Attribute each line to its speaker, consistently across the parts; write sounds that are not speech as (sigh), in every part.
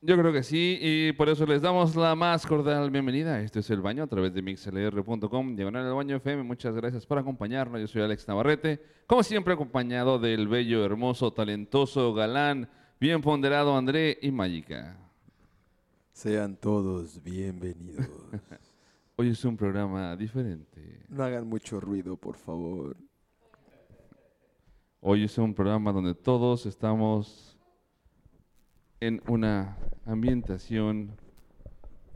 Speaker 1: Yo creo que sí, y por eso les damos la más cordial bienvenida. Este es El Baño a través de mixlr.com, diagonal El Baño FM. Muchas gracias por acompañarnos. Yo soy Alex Navarrete, como siempre acompañado del bello, hermoso, talentoso, galán, bien ponderado André y Mágica.
Speaker 2: Sean todos bienvenidos. (laughs)
Speaker 1: Hoy es un programa diferente.
Speaker 2: No hagan mucho ruido, por favor.
Speaker 1: Hoy es un programa donde todos estamos en una ambientación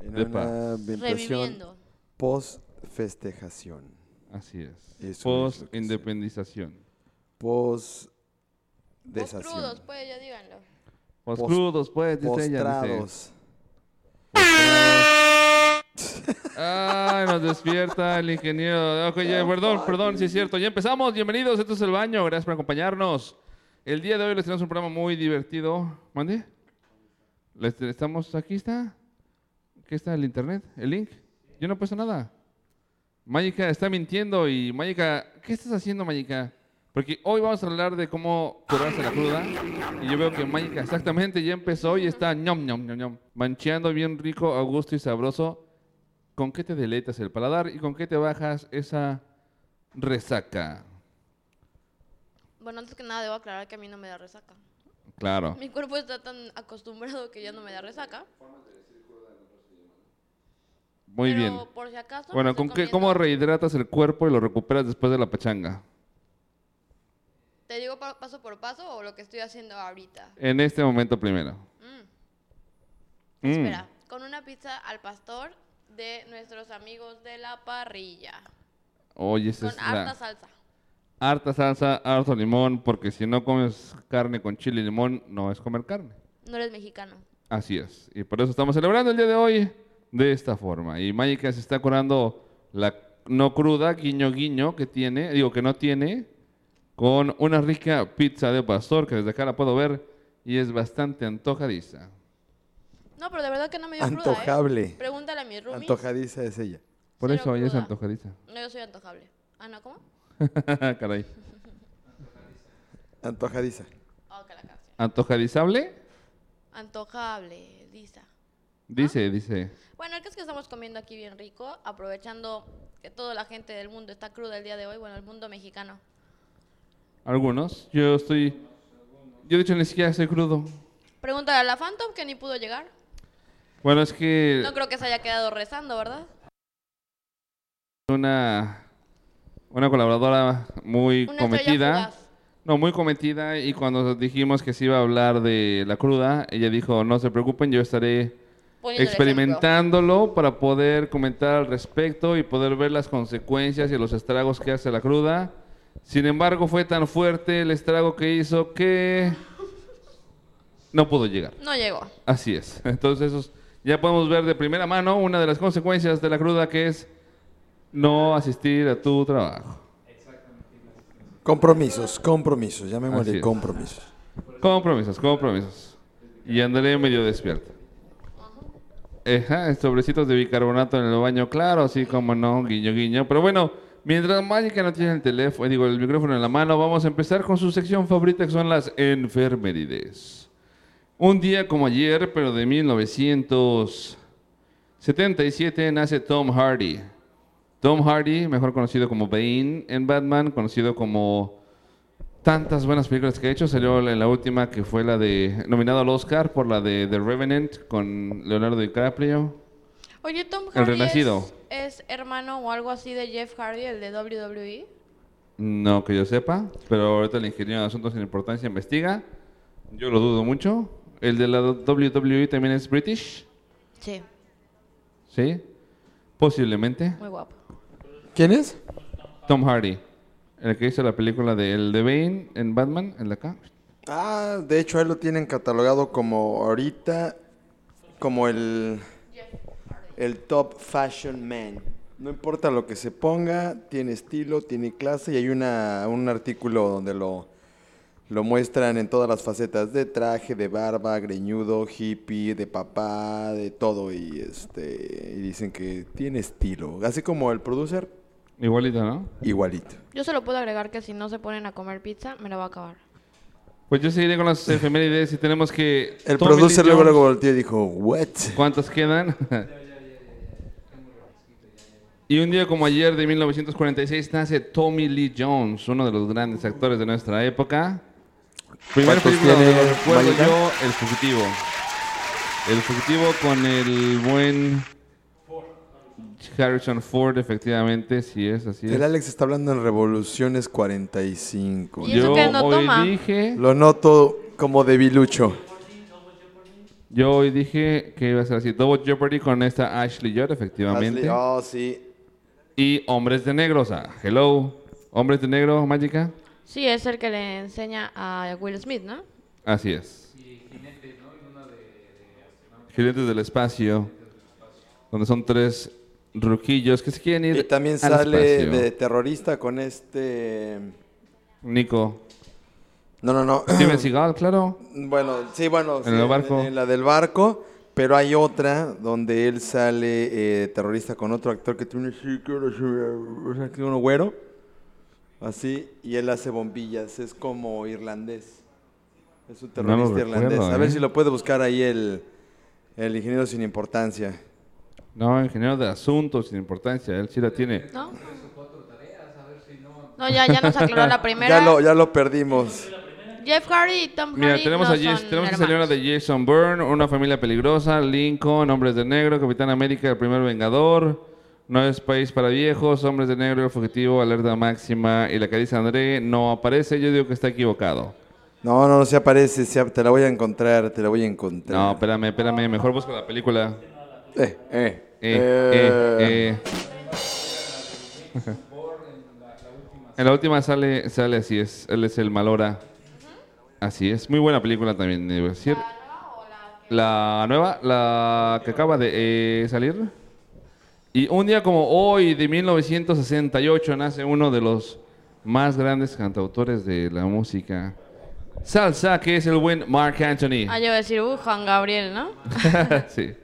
Speaker 2: En
Speaker 1: De
Speaker 2: una
Speaker 1: paz.
Speaker 2: ambientación
Speaker 3: Reviviendo.
Speaker 2: post-festejación,
Speaker 1: así es.
Speaker 2: Eso es lo que
Speaker 1: Post independización.
Speaker 3: Los
Speaker 2: post-desación,
Speaker 3: crudos, pues, ya díganlo.
Speaker 1: Post
Speaker 2: Post-
Speaker 1: crudos, pues, dice ella. dice.
Speaker 2: postrados.
Speaker 1: Ay, nos despierta el ingeniero. Ok, ya, perdón, perdón, sí es cierto. Ya empezamos. Bienvenidos, esto es El Baño. Gracias por acompañarnos. El día de hoy les tenemos un programa muy divertido. ¿Mande? Estamos, aquí está. ¿Qué está el internet? ¿El link? Yo no he puesto nada. Mágica está mintiendo y Mágica, ¿qué estás haciendo, Mágica? Porque hoy vamos a hablar de cómo curarse la cruda. Y yo veo que Mágica exactamente ya empezó y está ñom, ñom, ñom, ñom, mancheando bien rico, a gusto y sabroso. ¿Con qué te deleitas el paladar y con qué te bajas esa resaca?
Speaker 3: Bueno, antes que nada debo aclarar que a mí no me da resaca.
Speaker 1: Claro.
Speaker 3: Mi cuerpo está tan acostumbrado que ya no me da resaca.
Speaker 1: Muy
Speaker 3: pero
Speaker 1: bien.
Speaker 3: por si acaso.
Speaker 1: Bueno,
Speaker 3: no
Speaker 1: ¿con qué, ¿cómo rehidratas el cuerpo y lo recuperas después de la pachanga?
Speaker 3: ¿Te digo pa- paso por paso o lo que estoy haciendo ahorita?
Speaker 1: En este momento primero.
Speaker 3: Mm,
Speaker 1: Mm.
Speaker 3: Espera, con una pizza al pastor de nuestros amigos de la parrilla.
Speaker 1: Oye, esa
Speaker 3: Con
Speaker 1: es
Speaker 3: harta
Speaker 1: la
Speaker 3: salsa.
Speaker 1: Harta salsa, harto limón, porque si no comes carne con chile y limón, no es comer carne.
Speaker 3: No eres mexicano.
Speaker 1: Así es. Y por eso estamos celebrando el día de hoy de esta forma. Y Mágica se está curando la no cruda, guiño guiño, que tiene, digo que no tiene, con una rica pizza de pastor, que desde acá la puedo ver, y es bastante antojadiza.
Speaker 3: No, pero de verdad que no me dio cruda, ¿eh?
Speaker 2: Antojable.
Speaker 3: Pregúntale a mis roomies.
Speaker 2: Antojadiza es ella.
Speaker 1: Por
Speaker 3: Cero
Speaker 1: eso hoy es
Speaker 3: cruda.
Speaker 1: antojadiza.
Speaker 3: No, yo soy antojable. Ah, ¿no? ¿Cómo? (laughs)
Speaker 1: Caray.
Speaker 2: Antojadiza.
Speaker 3: Oh.
Speaker 1: ¿Antojadizable?
Speaker 3: Antojable, Lisa.
Speaker 1: Dice, dice.
Speaker 3: Bueno, el que es que estamos comiendo aquí bien rico, aprovechando que toda la gente del mundo está cruda el día de hoy, bueno, el mundo mexicano.
Speaker 1: Algunos. Yo estoy. Yo de hecho ni siquiera soy crudo.
Speaker 3: Pregúntale a la Phantom que ni pudo llegar.
Speaker 1: Bueno, es que
Speaker 3: No creo que se haya quedado rezando, ¿verdad?
Speaker 1: una una colaboradora muy
Speaker 3: Una
Speaker 1: cometida. No, muy cometida y cuando dijimos que se iba a hablar de la cruda, ella dijo, "No se preocupen, yo estaré
Speaker 3: Poniendo
Speaker 1: experimentándolo para poder comentar al respecto y poder ver las consecuencias y los estragos que hace la cruda. Sin embargo, fue tan fuerte el estrago que hizo que no pudo llegar.
Speaker 3: No llegó.
Speaker 1: Así es. Entonces, ya podemos ver de primera mano una de las consecuencias de la cruda que es no asistir a tu trabajo.
Speaker 2: Compromisos, compromisos.
Speaker 1: Así
Speaker 2: Llamémosle
Speaker 1: es.
Speaker 2: compromisos.
Speaker 1: Compromisos, compromisos. Y andaré medio despierto. Ajá, sobrecitos de bicarbonato en el baño, claro, así como no, guiño, guiño. Pero bueno, mientras Mágica no tiene el teléfono, digo, el micrófono en la mano, vamos a empezar con su sección favorita que son las enfermerides. Un día como ayer, pero de 1977, nace Tom Hardy. Tom Hardy, mejor conocido como Bane en Batman, conocido como tantas buenas películas que ha hecho. Salió en la última que fue la de nominado al Oscar por la de The Revenant con Leonardo DiCaprio.
Speaker 3: Oye, Tom
Speaker 1: El
Speaker 3: Hardy
Speaker 1: Renacido.
Speaker 3: es, es hermano o algo así de Jeff Hardy, el de? WWE.
Speaker 1: No que yo sepa, pero ahorita el ingeniero de asuntos sin importancia investiga. Yo lo dudo mucho. El de la WWE también es British,
Speaker 3: Sí,
Speaker 1: ¿sí? Posiblemente.
Speaker 3: muy guapo.
Speaker 2: ¿Quién es?
Speaker 1: Tom Hardy, el que hizo la película de El de Bane en Batman, el de acá.
Speaker 2: Ah, de hecho, él lo tienen catalogado como ahorita, como el, el top fashion man. No importa lo que se ponga, tiene estilo, tiene clase y hay una, un artículo donde lo, lo muestran en todas las facetas de traje, de barba, greñudo, hippie, de papá, de todo y este y dicen que tiene estilo, así como el producer,
Speaker 1: Igualito, ¿no?
Speaker 2: igualito.
Speaker 3: Yo solo puedo agregar que si no se ponen a comer pizza, me la va a acabar.
Speaker 1: Pues yo seguiré con las efemérides y tenemos que...
Speaker 4: El
Speaker 1: Tommy Lee
Speaker 4: producer luego,
Speaker 1: Jones,
Speaker 4: luego volteó y dijo, ¿what?
Speaker 1: ¿Cuántas quedan? y un día como ayer de 1946 nace Tommy Lee Jones, uno de los grandes actores de nuestra época. Primera
Speaker 4: ¿Cuántos
Speaker 1: película donde
Speaker 4: tiene
Speaker 1: lo recuerdo
Speaker 4: Mayita?
Speaker 1: yo, El Fugitivo. El Fugitivo con el buen Harrison Ford, efectivamente, sí es, así es.
Speaker 4: El Alex está hablando en Revoluciones 45.
Speaker 3: ¿Y eso
Speaker 1: Yo
Speaker 3: que no
Speaker 1: hoy
Speaker 3: toma?
Speaker 1: dije,
Speaker 4: Lo noto como debilucho.
Speaker 1: yo hoy dije que iba a ser así. Double Jeopardy con esta Ashley Judd, efectivamente.
Speaker 4: Ashley- Oh, sí.
Speaker 1: Y Hombres de Negro, o sea, hello. Hombres de Negro, Mágica.
Speaker 3: Sí, es el que le enseña a Will Smith, ¿no?
Speaker 1: Así es. Jinetes del espacio, donde son tres ruquillos que se quieren ir
Speaker 4: Y también
Speaker 1: al
Speaker 4: sale
Speaker 1: espacio.
Speaker 4: de terrorista con este...
Speaker 1: Nico.
Speaker 4: No, no, no.
Speaker 1: Steven Seagal, claro.
Speaker 4: Bueno, sí, bueno.
Speaker 1: En
Speaker 4: sí,
Speaker 1: el barco.
Speaker 4: En, la del barco. Pero hay otra donde él sale eh, terrorista con otro actor que tiene que uno güero. Así. Y él hace bombillas. Es como irlandés. Es un
Speaker 1: No
Speaker 4: terrorista irlandés. A ver
Speaker 1: ¿eh?
Speaker 4: si lo puede buscar ahí el, el ingeniero sin importancia.
Speaker 1: No, ingeniero de asuntos, sin importancia. Él sí la tiene.
Speaker 3: ¿No? No, ya, ya nos aclaró la (laughs) primera.
Speaker 4: Ya lo, ya lo perdimos.
Speaker 3: Jeff Hardy y Tom
Speaker 1: Mira,
Speaker 3: Hardy
Speaker 1: tenemos
Speaker 3: no
Speaker 1: a Jas-
Speaker 3: son
Speaker 1: tenemos que salir
Speaker 3: hermanos.
Speaker 1: de Jason Bourne, Una familia peligrosa, Lincoln, Hombres de Negro, Capitán América, El primer Vengador, No es país para viejos, Hombres de Negro, El fugitivo, Alerta máxima y la que dice André no aparece. Yo digo que está equivocado.
Speaker 4: No, no, no se aparece. se te la voy a encontrar. Te la voy a encontrar.
Speaker 1: No, espérame, espérame. Mejor busco la película.
Speaker 4: Eh, eh.
Speaker 1: Eh, eh, eh. En la última sale, sale así es. Él es el Malora. Así es. Muy buena película también, debo decir. La nueva, la que acaba de eh, salir. Y un día como hoy, de 1968, nace uno de los más grandes cantautores de la música. Salsa, que es el buen Mark Anthony.
Speaker 3: Ah, yo iba a decir, uh, Juan Gabriel, ¿no? (laughs)
Speaker 1: sí.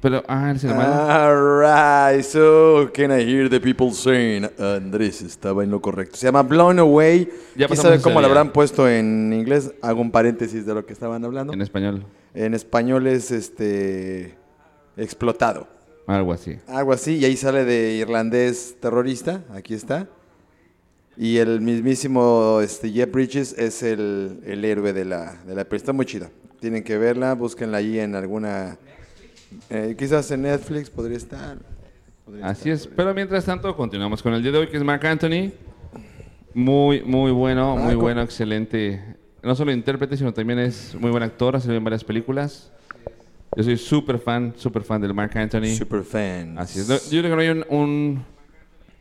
Speaker 1: Pero, ah, el.
Speaker 4: All right, so can I hear the people saying Andrés estaba en lo correcto. Se llama Blown Away.
Speaker 1: Ya
Speaker 4: ¿Quién sabe cómo lo habrán puesto en inglés? Hago un paréntesis de lo que estaban hablando.
Speaker 1: En
Speaker 4: En,
Speaker 1: español.
Speaker 4: español es este explotado.
Speaker 1: Algo así.
Speaker 4: Algo así, y ahí sale de irlandés terrorista, aquí está. Y el mismísimo este, Jeff Bridges es el, el héroe de la, de la película. Está muy chida. Tienen que verla, búsquenla ahí en alguna... eh, quizás en Netflix podría estar. podría
Speaker 1: Así
Speaker 4: estar.
Speaker 1: es. Pero mientras tanto, continuamos con el día de hoy, que es Mark Anthony. Muy, muy bueno, muy
Speaker 4: Marco.
Speaker 1: bueno, excelente. No solo intérprete, sino también es muy buen actor. Ha salido en varias películas. Yo soy súper fan, súper fan del Mark Anthony.
Speaker 4: Super fan.
Speaker 1: Así es. Yo creo que no hay un, un-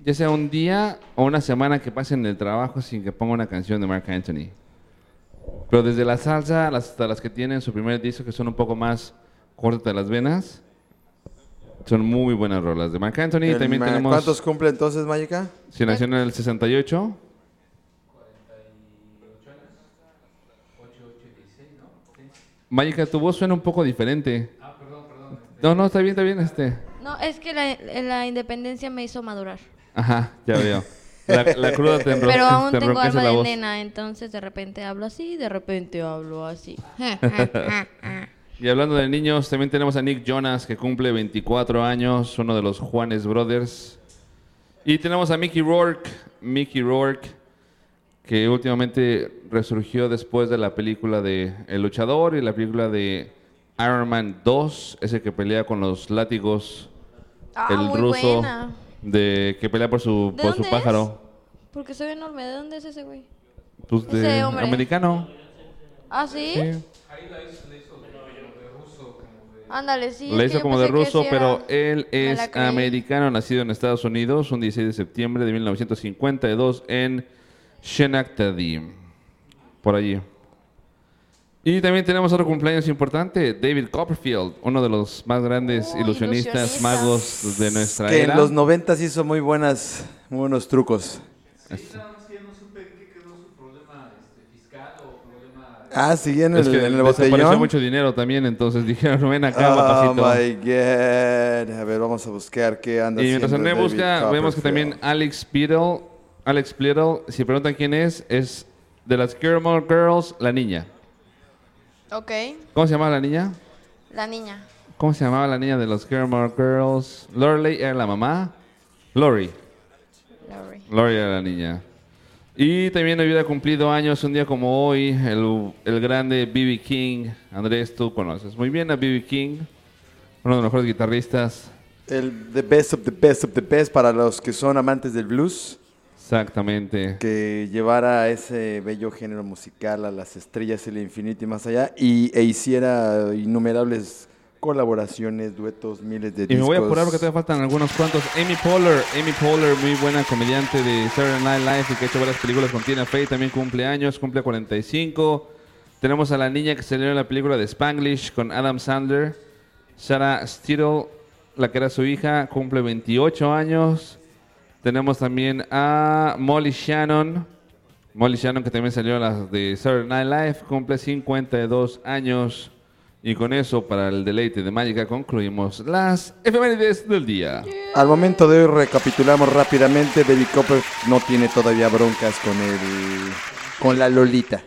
Speaker 1: ya sea un día o una semana que pase en el trabajo sin que ponga una canción de Mark Anthony. Pero desde la salsa hasta las que tienen su primer disco, que son un poco más cortas de las venas, son muy buenas rolas de Mark Anthony.
Speaker 4: El
Speaker 1: También
Speaker 4: ma-
Speaker 1: tenemos,
Speaker 4: ¿Cuántos cumple entonces, Mayika?
Speaker 1: si nació en el 68. Mayika, tu voz suena un poco diferente. No, no, está bien, está bien. Este.
Speaker 3: No, es que la, la independencia me hizo madurar.
Speaker 1: Ajá, ya veo. La, la cruda te, enro-
Speaker 3: Pero aún
Speaker 1: te
Speaker 3: tengo alma de
Speaker 1: voz.
Speaker 3: nena, entonces de repente hablo así, de repente hablo así. (laughs) (laughs)
Speaker 1: Y hablando de niños, también tenemos a Nick Jonas, que cumple 24 años, uno de los Juanes Brothers. Y tenemos a Mickey Rourke, Mickey Rourke, que últimamente resurgió después de la película de El Luchador y la película de Iron Man 2, ese que pelea con los látigos,
Speaker 3: Ah,
Speaker 1: el
Speaker 3: muy
Speaker 1: ruso,
Speaker 3: buena.
Speaker 1: de que pelea por su,
Speaker 3: ¿De
Speaker 1: por su
Speaker 3: dónde es?
Speaker 1: pájaro.
Speaker 3: Porque soy enorme. ¿De dónde es ese güey?
Speaker 1: Pues
Speaker 3: Ese
Speaker 1: de
Speaker 3: hombre.
Speaker 1: americano.
Speaker 3: ¿Ah, sí?
Speaker 1: Sí.
Speaker 3: Ándale, sí. que
Speaker 1: hizo como de
Speaker 3: que
Speaker 1: ruso,
Speaker 3: sí
Speaker 1: pero él es
Speaker 3: la
Speaker 1: americano, nacido en Estados Unidos, un 16 de septiembre de 1952 en Schenectady, por allí. Y también tenemos otro cumpleaños importante, David Copperfield, uno de los más grandes
Speaker 3: Oh,
Speaker 1: ilusionistas,
Speaker 3: ilusionista.
Speaker 1: magos de nuestra
Speaker 4: Que
Speaker 1: era.
Speaker 4: en los noventas hizo muy buenas, muy buenos trucos. Ah, sí, en el,
Speaker 1: Es que
Speaker 4: en el botellón.
Speaker 1: mucho dinero también, entonces dijeron, ven acá,
Speaker 4: Oh
Speaker 1: papacito.
Speaker 4: my god. A ver, vamos a buscar qué anda
Speaker 1: Y mientras André busca, vemos que también Alex Beadle, Alex Beadle, si preguntan quién es, es de las Gilmore Girls, la niña.
Speaker 3: Ok,
Speaker 1: ¿Cómo se llamaba la niña?
Speaker 3: la niña.
Speaker 1: ¿Cómo se llamaba la niña de los Gilmore Girls? Lorelei era la mamá. Lori.
Speaker 3: Lori.
Speaker 1: Lori era la niña. Y también hubiera cumplido años un día como hoy, el, el grande B.B. King. Andrés, tú conoces muy bien a B.B. King, uno de los mejores guitarristas.
Speaker 4: El the best of the best of the best para los que son amantes del blues,
Speaker 1: Exactamente.
Speaker 4: que llevara ese bello género musical a las estrellas y el infinito y más allá, y, e hiciera innumerables colaboraciones, duetos, miles de
Speaker 1: Y me
Speaker 4: discos.
Speaker 1: voy a apurar porque todavía faltan algunos cuantos. Amy Poehler, Amy Poehler, muy buena comediante de Saturday Night Live y que ha hecho varias películas con Tina Fey, también cumple años, cumple 45. Tenemos a la niña que salió en la película de Spanglish con Adam Sandler. Sarah Stittle, la que era su hija, cumple 28 años. Tenemos también a Molly Shannon. Molly Shannon, que también salió en de Saturday Night Live, cumple 52 años. Y con eso, para el deleite de Mágica, concluimos las efemérides del día.
Speaker 4: Al momento de hoy recapitulamos rápidamente, David Copper no tiene todavía broncas con el con la Lolita.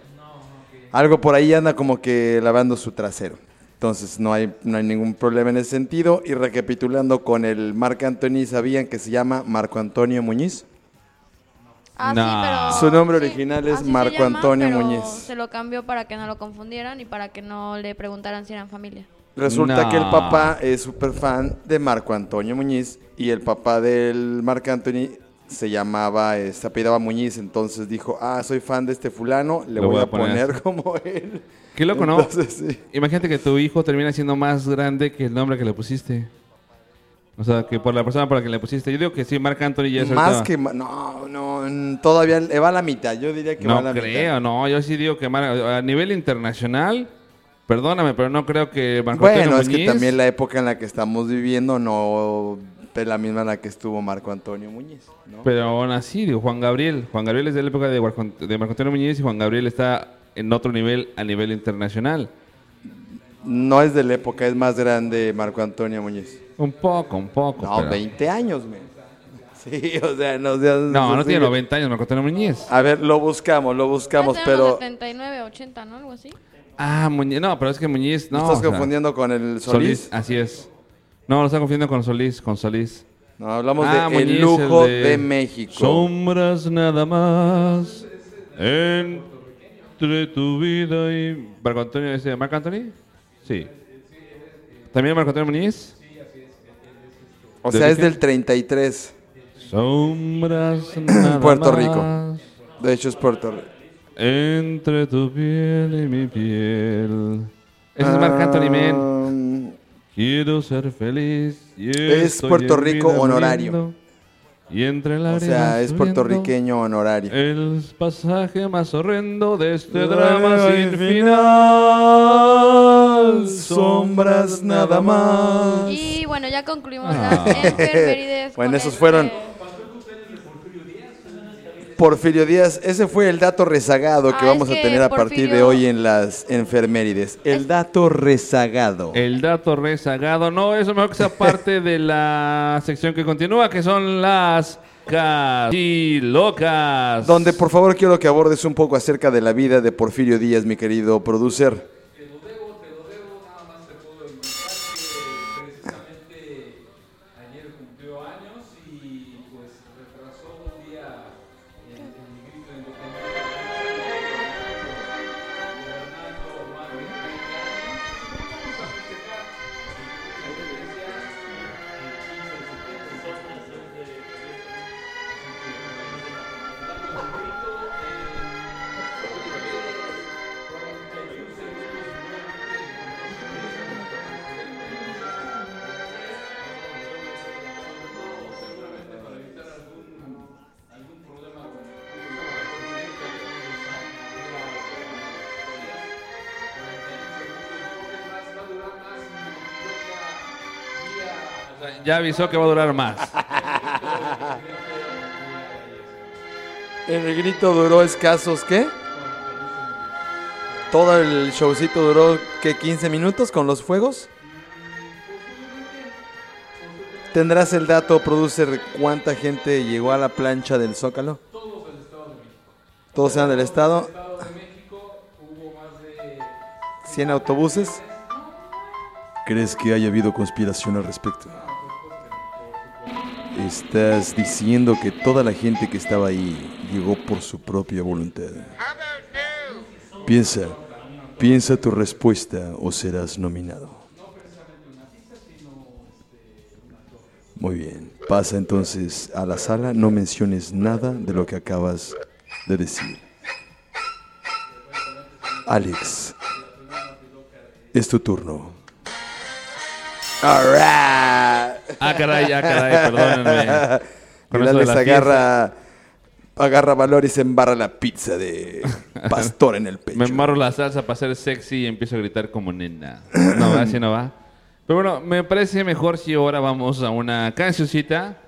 Speaker 4: Algo por ahí anda como que lavando su trasero. Entonces no hay, no hay ningún problema en ese sentido. Y recapitulando con el Marco Antonio, ¿sabían que se llama Marco Antonio Muñiz?
Speaker 3: Ah,
Speaker 1: No.
Speaker 3: sí, pero...
Speaker 4: Su nombre
Speaker 3: sí,
Speaker 4: original es Marco
Speaker 3: llama,
Speaker 4: Antonio
Speaker 3: pero
Speaker 4: Muñiz.
Speaker 3: Se lo cambió para que no lo confundieran y para que no le preguntaran si eran familia.
Speaker 4: Resulta
Speaker 1: No.
Speaker 4: que el papá es súper fan de Marco Antonio Muñiz y el papá del Marco Antonio se llamaba, eh, se apellidaba Muñiz, entonces dijo, ah, soy fan de este fulano, le
Speaker 1: Lo
Speaker 4: voy,
Speaker 1: voy a
Speaker 4: a poner,
Speaker 1: poner. (laughs)
Speaker 4: como él.
Speaker 1: Qué loco, ¿no?
Speaker 4: Sí.
Speaker 1: Imagínate que tu hijo termina siendo más grande que el nombre que le pusiste. O sea, que por la persona por la que le pusiste. Yo digo que sí, Marc Anthony ya es
Speaker 4: Más que, no, no, todavía va a la mitad, yo diría que va a
Speaker 1: No
Speaker 4: la
Speaker 1: creo,
Speaker 4: mitad.
Speaker 1: no. Yo sí digo que Mar- a nivel internacional, perdóname, pero no creo que Marco
Speaker 4: Bueno,
Speaker 1: Antonio
Speaker 4: es que también la época en la que estamos viviendo no es la misma en la que estuvo Marco Antonio Muñiz, ¿no?
Speaker 1: Pero aún así, digo, Juan Gabriel. Juan Gabriel es de la época de, de Marco Antonio Muñiz y Juan Gabriel está en otro nivel a nivel internacional.
Speaker 4: No es de la época, es más grande Marco Antonio Muñiz.
Speaker 1: Un poco, un poco.
Speaker 4: No,
Speaker 1: pero-
Speaker 4: 20 años, men. (laughs) Sí, o sea, no seas-
Speaker 1: No, no tiene 90 años Marco Antonio Muñiz.
Speaker 4: A ver, lo buscamos, lo buscamos,
Speaker 3: Ya
Speaker 4: pero
Speaker 3: 79, 80, ¿no? Algo así.
Speaker 1: Ah, Muñiz. No, pero es que Muñiz. No,
Speaker 4: ¿estás
Speaker 1: o sea,
Speaker 4: confundiendo con el Solís?
Speaker 1: Así es. No, lo está confundiendo con Solís, con Solís.
Speaker 4: No, hablamos
Speaker 1: Ah,
Speaker 4: de
Speaker 1: Muñiz,
Speaker 4: El Lujo
Speaker 1: el
Speaker 4: de... México.
Speaker 1: Sombras nada más entre tu vida y... ¿Marco Antonio ese Marco Antonio? Sí. ¿También Marco Antonio Muñiz?
Speaker 4: O sea,
Speaker 1: ¿Desde
Speaker 4: es
Speaker 1: qué?
Speaker 4: del 33.
Speaker 1: Sombras (clears throat) nada
Speaker 4: Puerto
Speaker 1: más
Speaker 4: Rico. De hecho, es Puerto Rico.
Speaker 1: Entre tu piel y mi piel. Ese es Marc Anthony Man.
Speaker 4: Um,
Speaker 1: Quiero ser feliz. y
Speaker 4: Es Puerto Rico honorario.
Speaker 1: muriendo, Y entre la
Speaker 4: o sea, es puertorriqueño honorario.
Speaker 1: El pasaje más horrendo de este
Speaker 4: Drama sin
Speaker 1: sin
Speaker 4: sombras nada más.
Speaker 3: Y bueno, ya concluimos
Speaker 1: Ah.
Speaker 3: las enfermerides. (laughs)
Speaker 4: Bueno, esos
Speaker 3: este-
Speaker 4: fueron- Porfirio Díaz, ese fue el dato rezagado que
Speaker 3: Ah,
Speaker 4: vamos
Speaker 3: es
Speaker 4: a tener a partir de hoy en las enfermerides. El dato rezagado.
Speaker 1: El dato rezagado. No, eso mejor que sea parte de la sección que continúa, que son las casi locas.
Speaker 4: Donde por favor quiero que abordes un poco acerca de la vida de Porfirio Díaz, mi querido producer.
Speaker 1: Ya avisó que va a durar más.
Speaker 4: El grito duró escasos, ¿qué? Todo el showcito duró, ¿qué? ¿15 minutos con los fuegos? ¿Tendrás el dato, producer, cuánta gente llegó a la plancha del Zócalo? Todos sean del estado. 100 autobuses.
Speaker 5: ¿Crees que haya habido conspiración al respecto? Estás diciendo que toda la gente que estaba ahí llegó por su propia voluntad. Piensa, piensa tu respuesta o serás nominado. Muy bien, pasa entonces a la sala, no menciones nada de lo que acabas de decir. Alex, es tu turno.
Speaker 4: All right.
Speaker 1: Ah, caray, ah, caray, perdónenme. Con eso de
Speaker 4: Alex
Speaker 1: la
Speaker 4: agarra, agarra valor y se embarra la pizza de pastor en el (laughs) pecho.
Speaker 1: Me embarro la salsa para ser sexy y empiezo a gritar como nena. No, (clears throat) así no va. Pero bueno, me parece mejor si ahora vamos a una cancioncita.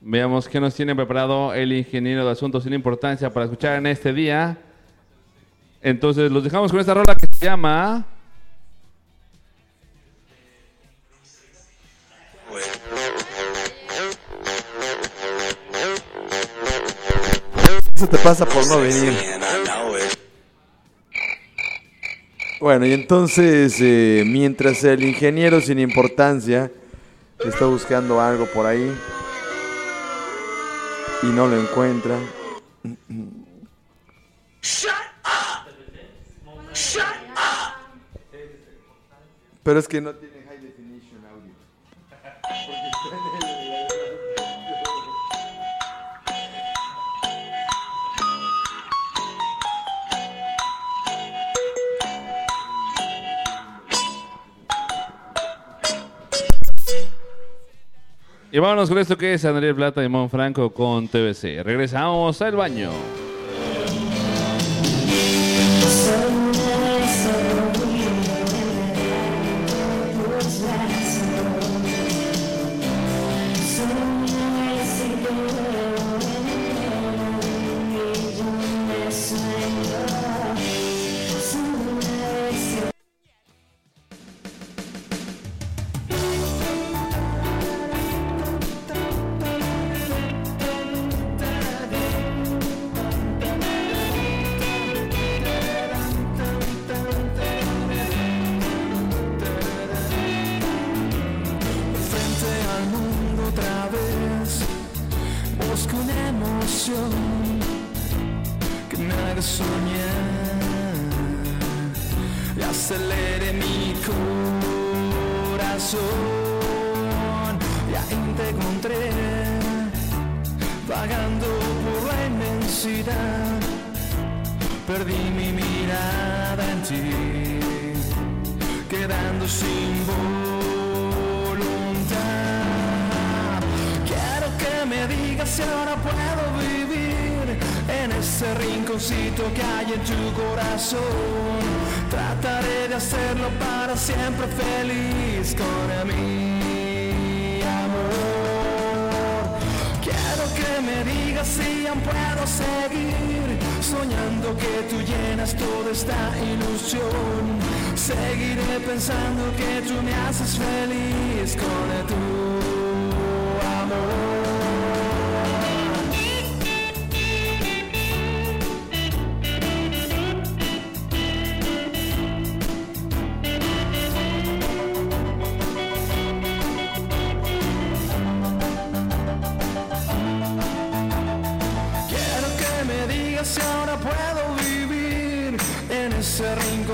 Speaker 1: Veamos qué nos tiene preparado el ingeniero de asuntos sin importancia para escuchar en este día. Entonces los dejamos con esta rola que se llama...
Speaker 4: Eso te pasa por no venir. Bueno, y entonces, eh, mientras el ingeniero sin importancia está buscando algo por ahí y no lo encuentra. Pero es que no tiene
Speaker 1: Y con esto que es Andrés Plata y Mon Franco con TBC. Regresamos al baño.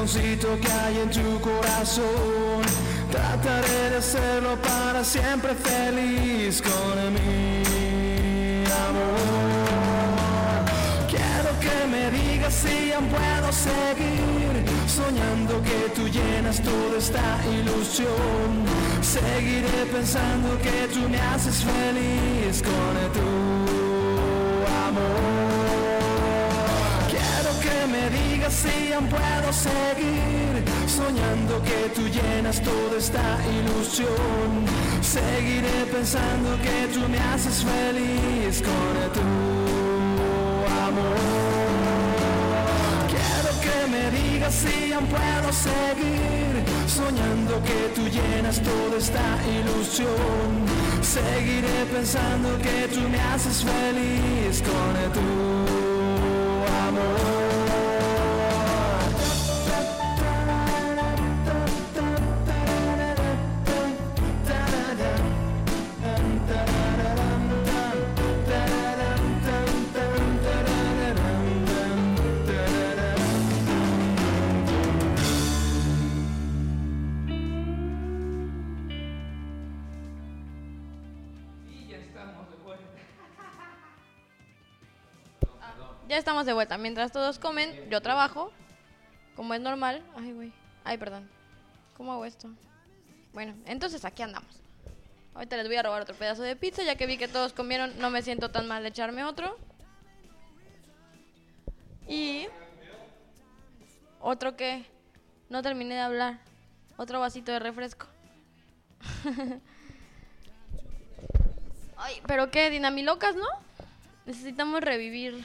Speaker 6: Rinconcito que hay en tu corazón. Trataré de hacerlo para siempre feliz con mi amor. Quiero que me digas si aún puedo seguir soñando que tú llenas toda esta ilusión. Seguiré pensando que tú me haces feliz con tu me digas si aún puedo seguir soñando que tú llenas toda esta ilusión. Seguiré pensando que tú me haces feliz con tu amor. Quiero que me digas si aún puedo seguir soñando que tú llenas toda esta ilusión. Seguiré pensando que tú me haces feliz con tu amor.
Speaker 3: De vuelta. Mientras todos comen, yo trabajo, como es normal. Ay, güey. Ay, perdón. ¿Cómo hago esto? Bueno, entonces aquí andamos. Ahorita les voy a robar otro pedazo de pizza, ya que vi que todos comieron, no me siento tan mal de echarme otro. Y otro que no terminé de hablar. Otro vasito de refresco. (laughs) Ay, pero qué, dinamilocas, ¿no? Necesitamos revivir.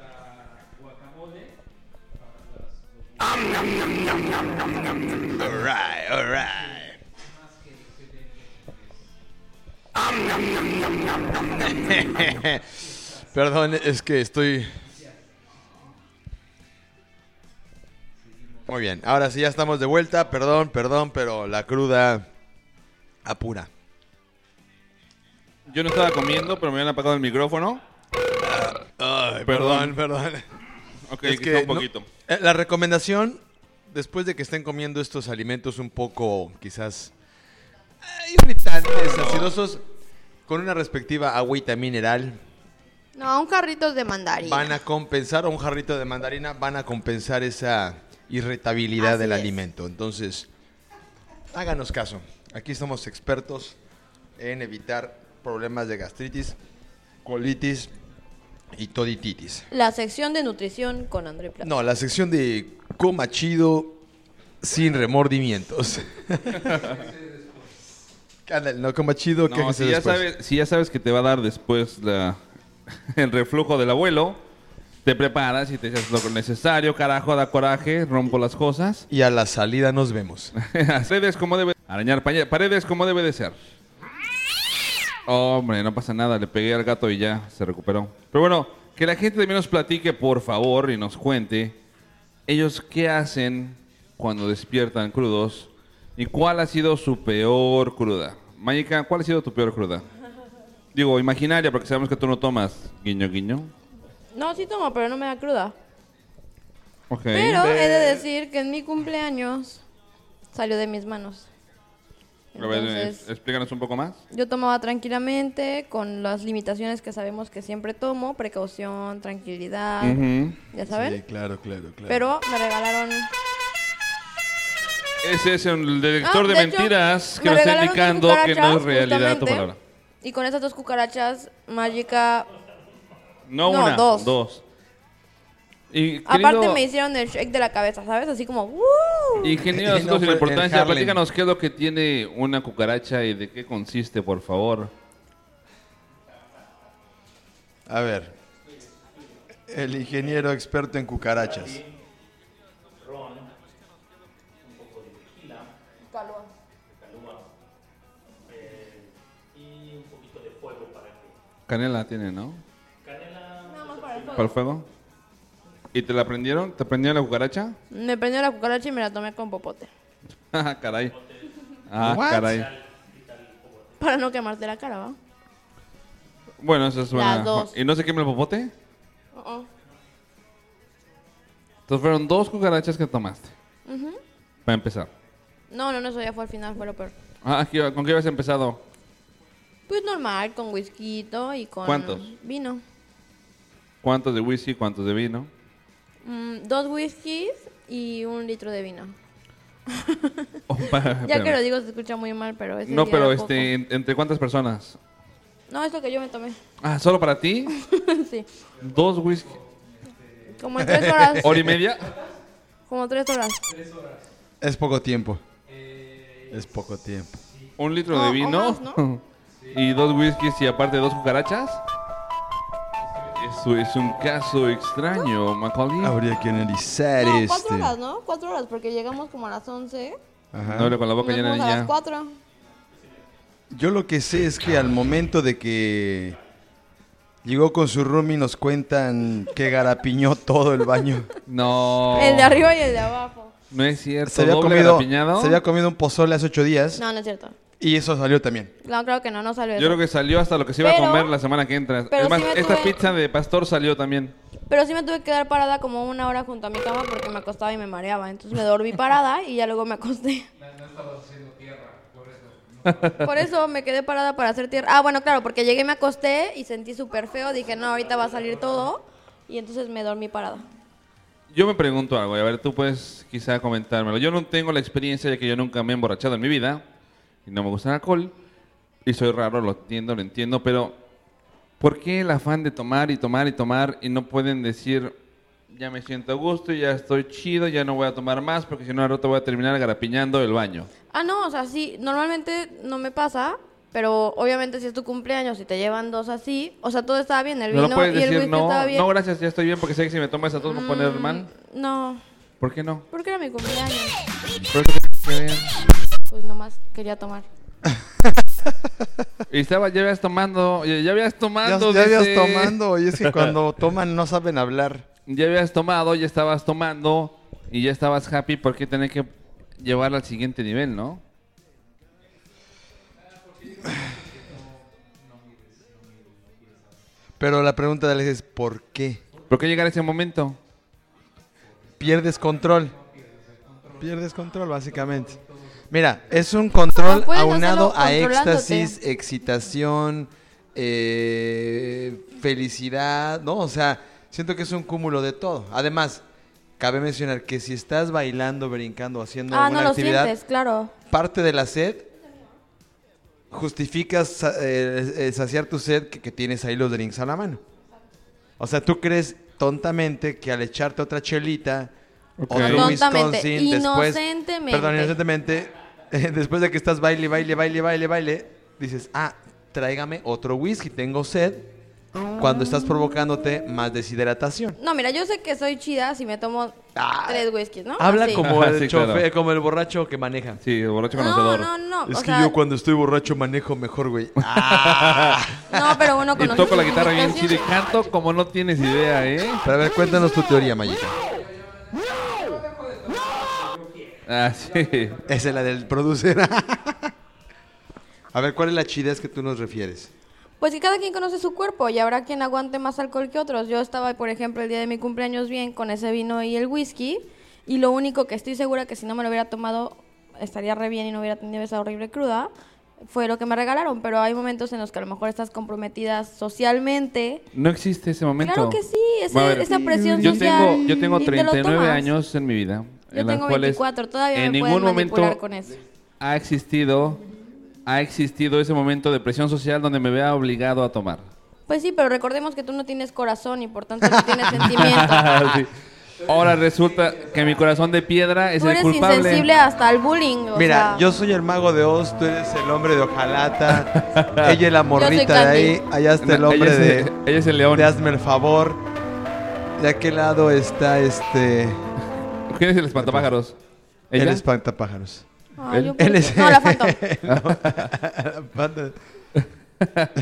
Speaker 4: Alright, (laughs) alright. Perdón, es que estoy. Muy bien, ahora sí ya estamos de vuelta. Perdón, perdón, pero la cruda apura.
Speaker 1: Yo no estaba comiendo, pero me habían apagado el micrófono.
Speaker 4: Ay,
Speaker 1: Perdón.
Speaker 4: perdón.
Speaker 1: Ok,
Speaker 4: Es
Speaker 1: quizá un poquito.
Speaker 4: La recomendación, después de que estén comiendo estos alimentos un poco, quizás, eh, irritantes, acidosos, con una respectiva agüita mineral,
Speaker 3: No, un carrito de mandarina.
Speaker 4: van a compensar, o un jarrito de mandarina, van a compensar esa irritabilidad
Speaker 3: Así
Speaker 4: del
Speaker 3: es.
Speaker 4: alimento. Entonces, háganos caso. Aquí somos expertos en evitar problemas de gastritis, colitis y todititis.
Speaker 3: La sección de nutrición con André Plata.
Speaker 4: No, la sección de coma chido sin remordimientos. (laughs) No coma chido,
Speaker 1: No, si ya,
Speaker 4: después.
Speaker 1: sabes, si ya sabes que te va a dar después la, (laughs) el reflujo del abuelo, te preparas y te echas lo necesario, carajo, da coraje, rompo las cosas.
Speaker 4: Y a la salida nos vemos. (laughs)
Speaker 1: paredes como debe arañar paredes como debe de ser. Hombre, no pasa nada, le pegué al gato y ya se recuperó. Pero bueno, que la gente también nos platique, por favor, y nos cuente ellos qué hacen cuando despiertan crudos y cuál ha sido su peor cruda. Mayika, ¿cuál ha sido tu peor cruda? Digo, imaginaria, porque sabemos que tú no tomas guiño guiño.
Speaker 3: No, sí tomo, pero no me da cruda.
Speaker 1: Ok.
Speaker 3: Pero he de decir que en mi cumpleaños salió de mis manos.
Speaker 1: Eh,
Speaker 3: Entonces,
Speaker 1: explícanos un poco más.
Speaker 3: yo tomaba tranquilamente, con las limitaciones que sabemos que siempre tomo, precaución, tranquilidad, ya saben.
Speaker 4: Sí, claro, claro, claro.
Speaker 3: Pero me regalaron...
Speaker 1: Ese es el detector
Speaker 3: Ah,
Speaker 1: de,
Speaker 3: de hecho,
Speaker 1: mentiras que
Speaker 3: me
Speaker 1: nos está indicando que no es realidad tu palabra.
Speaker 3: Y con esas dos cucarachas, mágica...
Speaker 1: No,
Speaker 3: No,
Speaker 1: una,
Speaker 3: dos.
Speaker 1: dos. Y,
Speaker 3: Aparte
Speaker 1: querido
Speaker 3: me hicieron el shake de la cabeza, ¿sabes? Así como... ¡uh!
Speaker 1: ingeniero de
Speaker 4: Y no en
Speaker 1: importancia, platícanos qué es lo que tiene una cucaracha y de qué consiste, por favor.
Speaker 4: A ver. El ingeniero experto en cucarachas.
Speaker 1: Canela tiene, ¿no? Canela. ¿Para el fuego? ¿Y te la prendieron? ¿Te prendieron la cucaracha?
Speaker 3: Me prendió la cucaracha y me la tomé con popote. (laughs)
Speaker 1: Ah, caray. Ah,
Speaker 4: What?
Speaker 1: caray.
Speaker 3: Para no quemarte la cara, ¿va?
Speaker 1: Bueno, eso es
Speaker 3: dos.
Speaker 1: ¿Y no se quema el popote?
Speaker 3: Uh-uh.
Speaker 1: Entonces fueron dos cucarachas que tomaste. Para empezar.
Speaker 3: No, no, no, eso ya fue al final, fue lo peor.
Speaker 1: Ah, ¿qué- ¿con qué habías empezado?
Speaker 3: Pues normal, con whisky y con...
Speaker 1: ¿Cuántos?
Speaker 3: Vino.
Speaker 1: ¿Cuántos de whisky, cuántos de vino?
Speaker 3: Mm, dos whiskies y un litro de vino.
Speaker 1: Oh, (laughs)
Speaker 3: Ya que lo digo se escucha muy mal, pero ese
Speaker 1: No,
Speaker 3: día
Speaker 1: pero
Speaker 3: era
Speaker 1: este, en- ¿entre cuántas personas?
Speaker 3: No, es lo que yo me tomé.
Speaker 1: Ah, ¿solo para ti? (laughs)
Speaker 3: sí.
Speaker 1: Dos whisky.
Speaker 3: Como en tres horas.
Speaker 1: ¿Hora y media?
Speaker 3: Como tres horas.
Speaker 4: Es poco tiempo. Es poco tiempo.
Speaker 1: ¿Un litro
Speaker 3: No,
Speaker 1: de
Speaker 3: o
Speaker 1: vino?
Speaker 3: más, ¿no? (laughs)
Speaker 1: ¿Y dos whiskies y aparte dos cucarachas? Eso es un caso extraño, Macaulay.
Speaker 4: Habría que analizar
Speaker 3: No,
Speaker 4: este.
Speaker 3: cuatro horas, ¿no? Cuatro horas, porque llegamos como a las once.
Speaker 4: Ajá.
Speaker 1: No, con la
Speaker 3: y
Speaker 1: boca llena
Speaker 3: fuimos a las
Speaker 1: ya.
Speaker 3: cuatro.
Speaker 4: Yo lo que sé es que al momento de que llegó con su roomie nos cuentan que garapiñó todo el baño.
Speaker 1: No.
Speaker 3: El de arriba y el de abajo.
Speaker 1: No es cierto.
Speaker 4: Se había, comido,
Speaker 1: garapiñado.
Speaker 4: se había comido un pozole hace ocho días
Speaker 3: No, no es cierto.
Speaker 4: Y eso salió también.
Speaker 3: No, creo que no, no salió
Speaker 1: Yo
Speaker 3: eso.
Speaker 1: creo que salió hasta lo que se iba
Speaker 3: Pero-
Speaker 1: a comer la semana que entra.
Speaker 3: pero
Speaker 1: Es más,
Speaker 3: sí me
Speaker 1: esta
Speaker 3: tuve-
Speaker 1: pizza de pastor salió también.
Speaker 3: Pero sí me tuve que quedar parada como una hora junto a mi cama porque me acostaba y me mareaba. Entonces me dormí parada y ya luego me acosté. (laughs) Por eso me quedé parada para hacer tierra. Ah, bueno, claro, porque llegué, me acosté y sentí súper feo. Dije, no, ahorita va a salir todo. Y entonces me dormí parada.
Speaker 1: Yo me pregunto algo, y a ver, tú puedes quizá comentármelo. Yo no tengo la experiencia ya que yo nunca me he emborrachado en mi vida y no me gusta el alcohol y soy raro, lo entiendo, lo entiendo, pero ¿por qué el afán de tomar y tomar y tomar y no pueden decir ya me siento a gusto, ya estoy chido, ya no voy a tomar más porque si no al rato voy a terminar garapiñando el baño?
Speaker 3: Ah, no, o sea, sí, normalmente no me pasa. Pero obviamente si es tu cumpleaños y te llevan dos así, o sea, todo estaba bien, el
Speaker 1: No
Speaker 3: vino
Speaker 1: lo puedes
Speaker 3: y el
Speaker 1: decir,
Speaker 3: whisky
Speaker 1: no,
Speaker 3: estaba bien.
Speaker 1: no, gracias, ya estoy bien porque sé que si me tomas a todos me a poner mal.
Speaker 3: No,
Speaker 1: ¿Por qué no?
Speaker 3: porque era mi cumpleaños.
Speaker 1: Vean.
Speaker 3: Pues nomás quería tomar. (laughs)
Speaker 1: Y estaba, ya habías tomando, ya, ya habías
Speaker 4: Ya,
Speaker 1: tomando.
Speaker 4: ya habías
Speaker 1: dice.
Speaker 4: tomando y es que (laughs) cuando toman no saben hablar.
Speaker 1: Ya habías tomado, ya estabas tomando y ya estabas happy porque tenés que llevarla al siguiente nivel, ¿no?
Speaker 4: Pero la pregunta de Alex es ¿por qué?
Speaker 1: ¿Por qué llegar a ese momento?
Speaker 4: Pierdes control. Pierdes control, básicamente. Mira, es un control aunado a éxtasis, excitación, eh, felicidad, ¿no? O sea, siento que es un cúmulo de todo. Además, cabe mencionar que si estás bailando, brincando, haciendo
Speaker 3: ah,
Speaker 4: alguna
Speaker 3: no lo
Speaker 4: actividad,
Speaker 3: sientes, claro.
Speaker 4: parte de la sed justificas sa- eh, eh, saciar tu sed que, que tienes ahí los drinks a la mano. O sea, tú crees tontamente que al echarte otra chelita,
Speaker 3: Tontamente,
Speaker 4: Wisconsin, después,
Speaker 3: inocentemente.
Speaker 4: perdón, inocentemente, (laughs) después de que estás baile, baile, baile, baile, baile, dices, ah, tráigame otro whisky, tengo sed, cuando estás provocándote más deshidratación.
Speaker 3: No, mira, yo sé que soy chida si me tomo
Speaker 4: Ah,
Speaker 3: tres whiskies, ¿no?
Speaker 4: Habla
Speaker 3: Así.
Speaker 4: como el
Speaker 1: Sí,
Speaker 4: chofer,
Speaker 1: claro.
Speaker 4: como el borracho que maneja.
Speaker 1: Sí, borracho
Speaker 3: No,
Speaker 1: conocedor.
Speaker 3: no, no.
Speaker 4: Es
Speaker 3: o
Speaker 4: que
Speaker 3: sea,
Speaker 4: yo cuando estoy borracho manejo mejor, güey. (laughs) Ah.
Speaker 3: No, pero uno
Speaker 1: Y
Speaker 3: conoce
Speaker 1: toco la guitarra bien chido y canto como no tienes idea, ¿eh?
Speaker 4: Pero a ver, cuéntanos tu teoría, Mayita.
Speaker 1: Ah, sí.
Speaker 4: Esa es la del producer. (laughs) a ver, ¿cuál es la chidez que tú nos refieres?
Speaker 3: Pues que cada quien conoce su cuerpo y habrá quien aguante más alcohol que otros. Yo estaba, por ejemplo, el día de mi cumpleaños bien con ese vino y el whisky. Y lo único que estoy segura que si no me lo hubiera tomado estaría re bien y no hubiera tenido esa horrible cruda fue lo que me regalaron. Pero hay momentos en los que a lo mejor estás comprometida socialmente.
Speaker 1: No existe ese momento.
Speaker 3: Claro que sí, ese-
Speaker 1: A ver,
Speaker 3: esa presión
Speaker 1: yo
Speaker 3: social.
Speaker 1: Tengo, yo tengo
Speaker 3: y te lo
Speaker 1: 39
Speaker 3: tomas.
Speaker 1: años en mi vida.
Speaker 3: Yo
Speaker 1: en las
Speaker 3: tengo
Speaker 1: cuales
Speaker 3: 24, todavía
Speaker 1: en
Speaker 3: me
Speaker 1: ningún momento
Speaker 3: con eso.
Speaker 1: ha existido ha existido ese momento de presión social donde me vea obligado a tomar.
Speaker 3: Pues sí, pero recordemos que tú no tienes corazón y por tanto no tienes (laughs) sentimiento.
Speaker 1: Sí. Ahora resulta que mi corazón de piedra es
Speaker 3: Tú
Speaker 1: el
Speaker 3: eres
Speaker 1: culpable.
Speaker 3: insensible hasta al bullying. o
Speaker 4: Mira,
Speaker 3: sea,
Speaker 4: yo soy el mago de Oz, tú eres el hombre de Ojalata, (laughs) ella es la morrita de ahí, allá está el
Speaker 1: No,
Speaker 4: hombre
Speaker 1: ella,
Speaker 4: de,
Speaker 1: es, ella es el león.
Speaker 4: de Hazme el favor. De aquel lado está este...
Speaker 1: ¿Quién es el espantapájaros?
Speaker 4: El
Speaker 1: ¿Ella?
Speaker 4: espantapájaros.
Speaker 3: ay,
Speaker 1: él-
Speaker 3: yo
Speaker 4: él es-
Speaker 3: No, (laughs) la Phantom.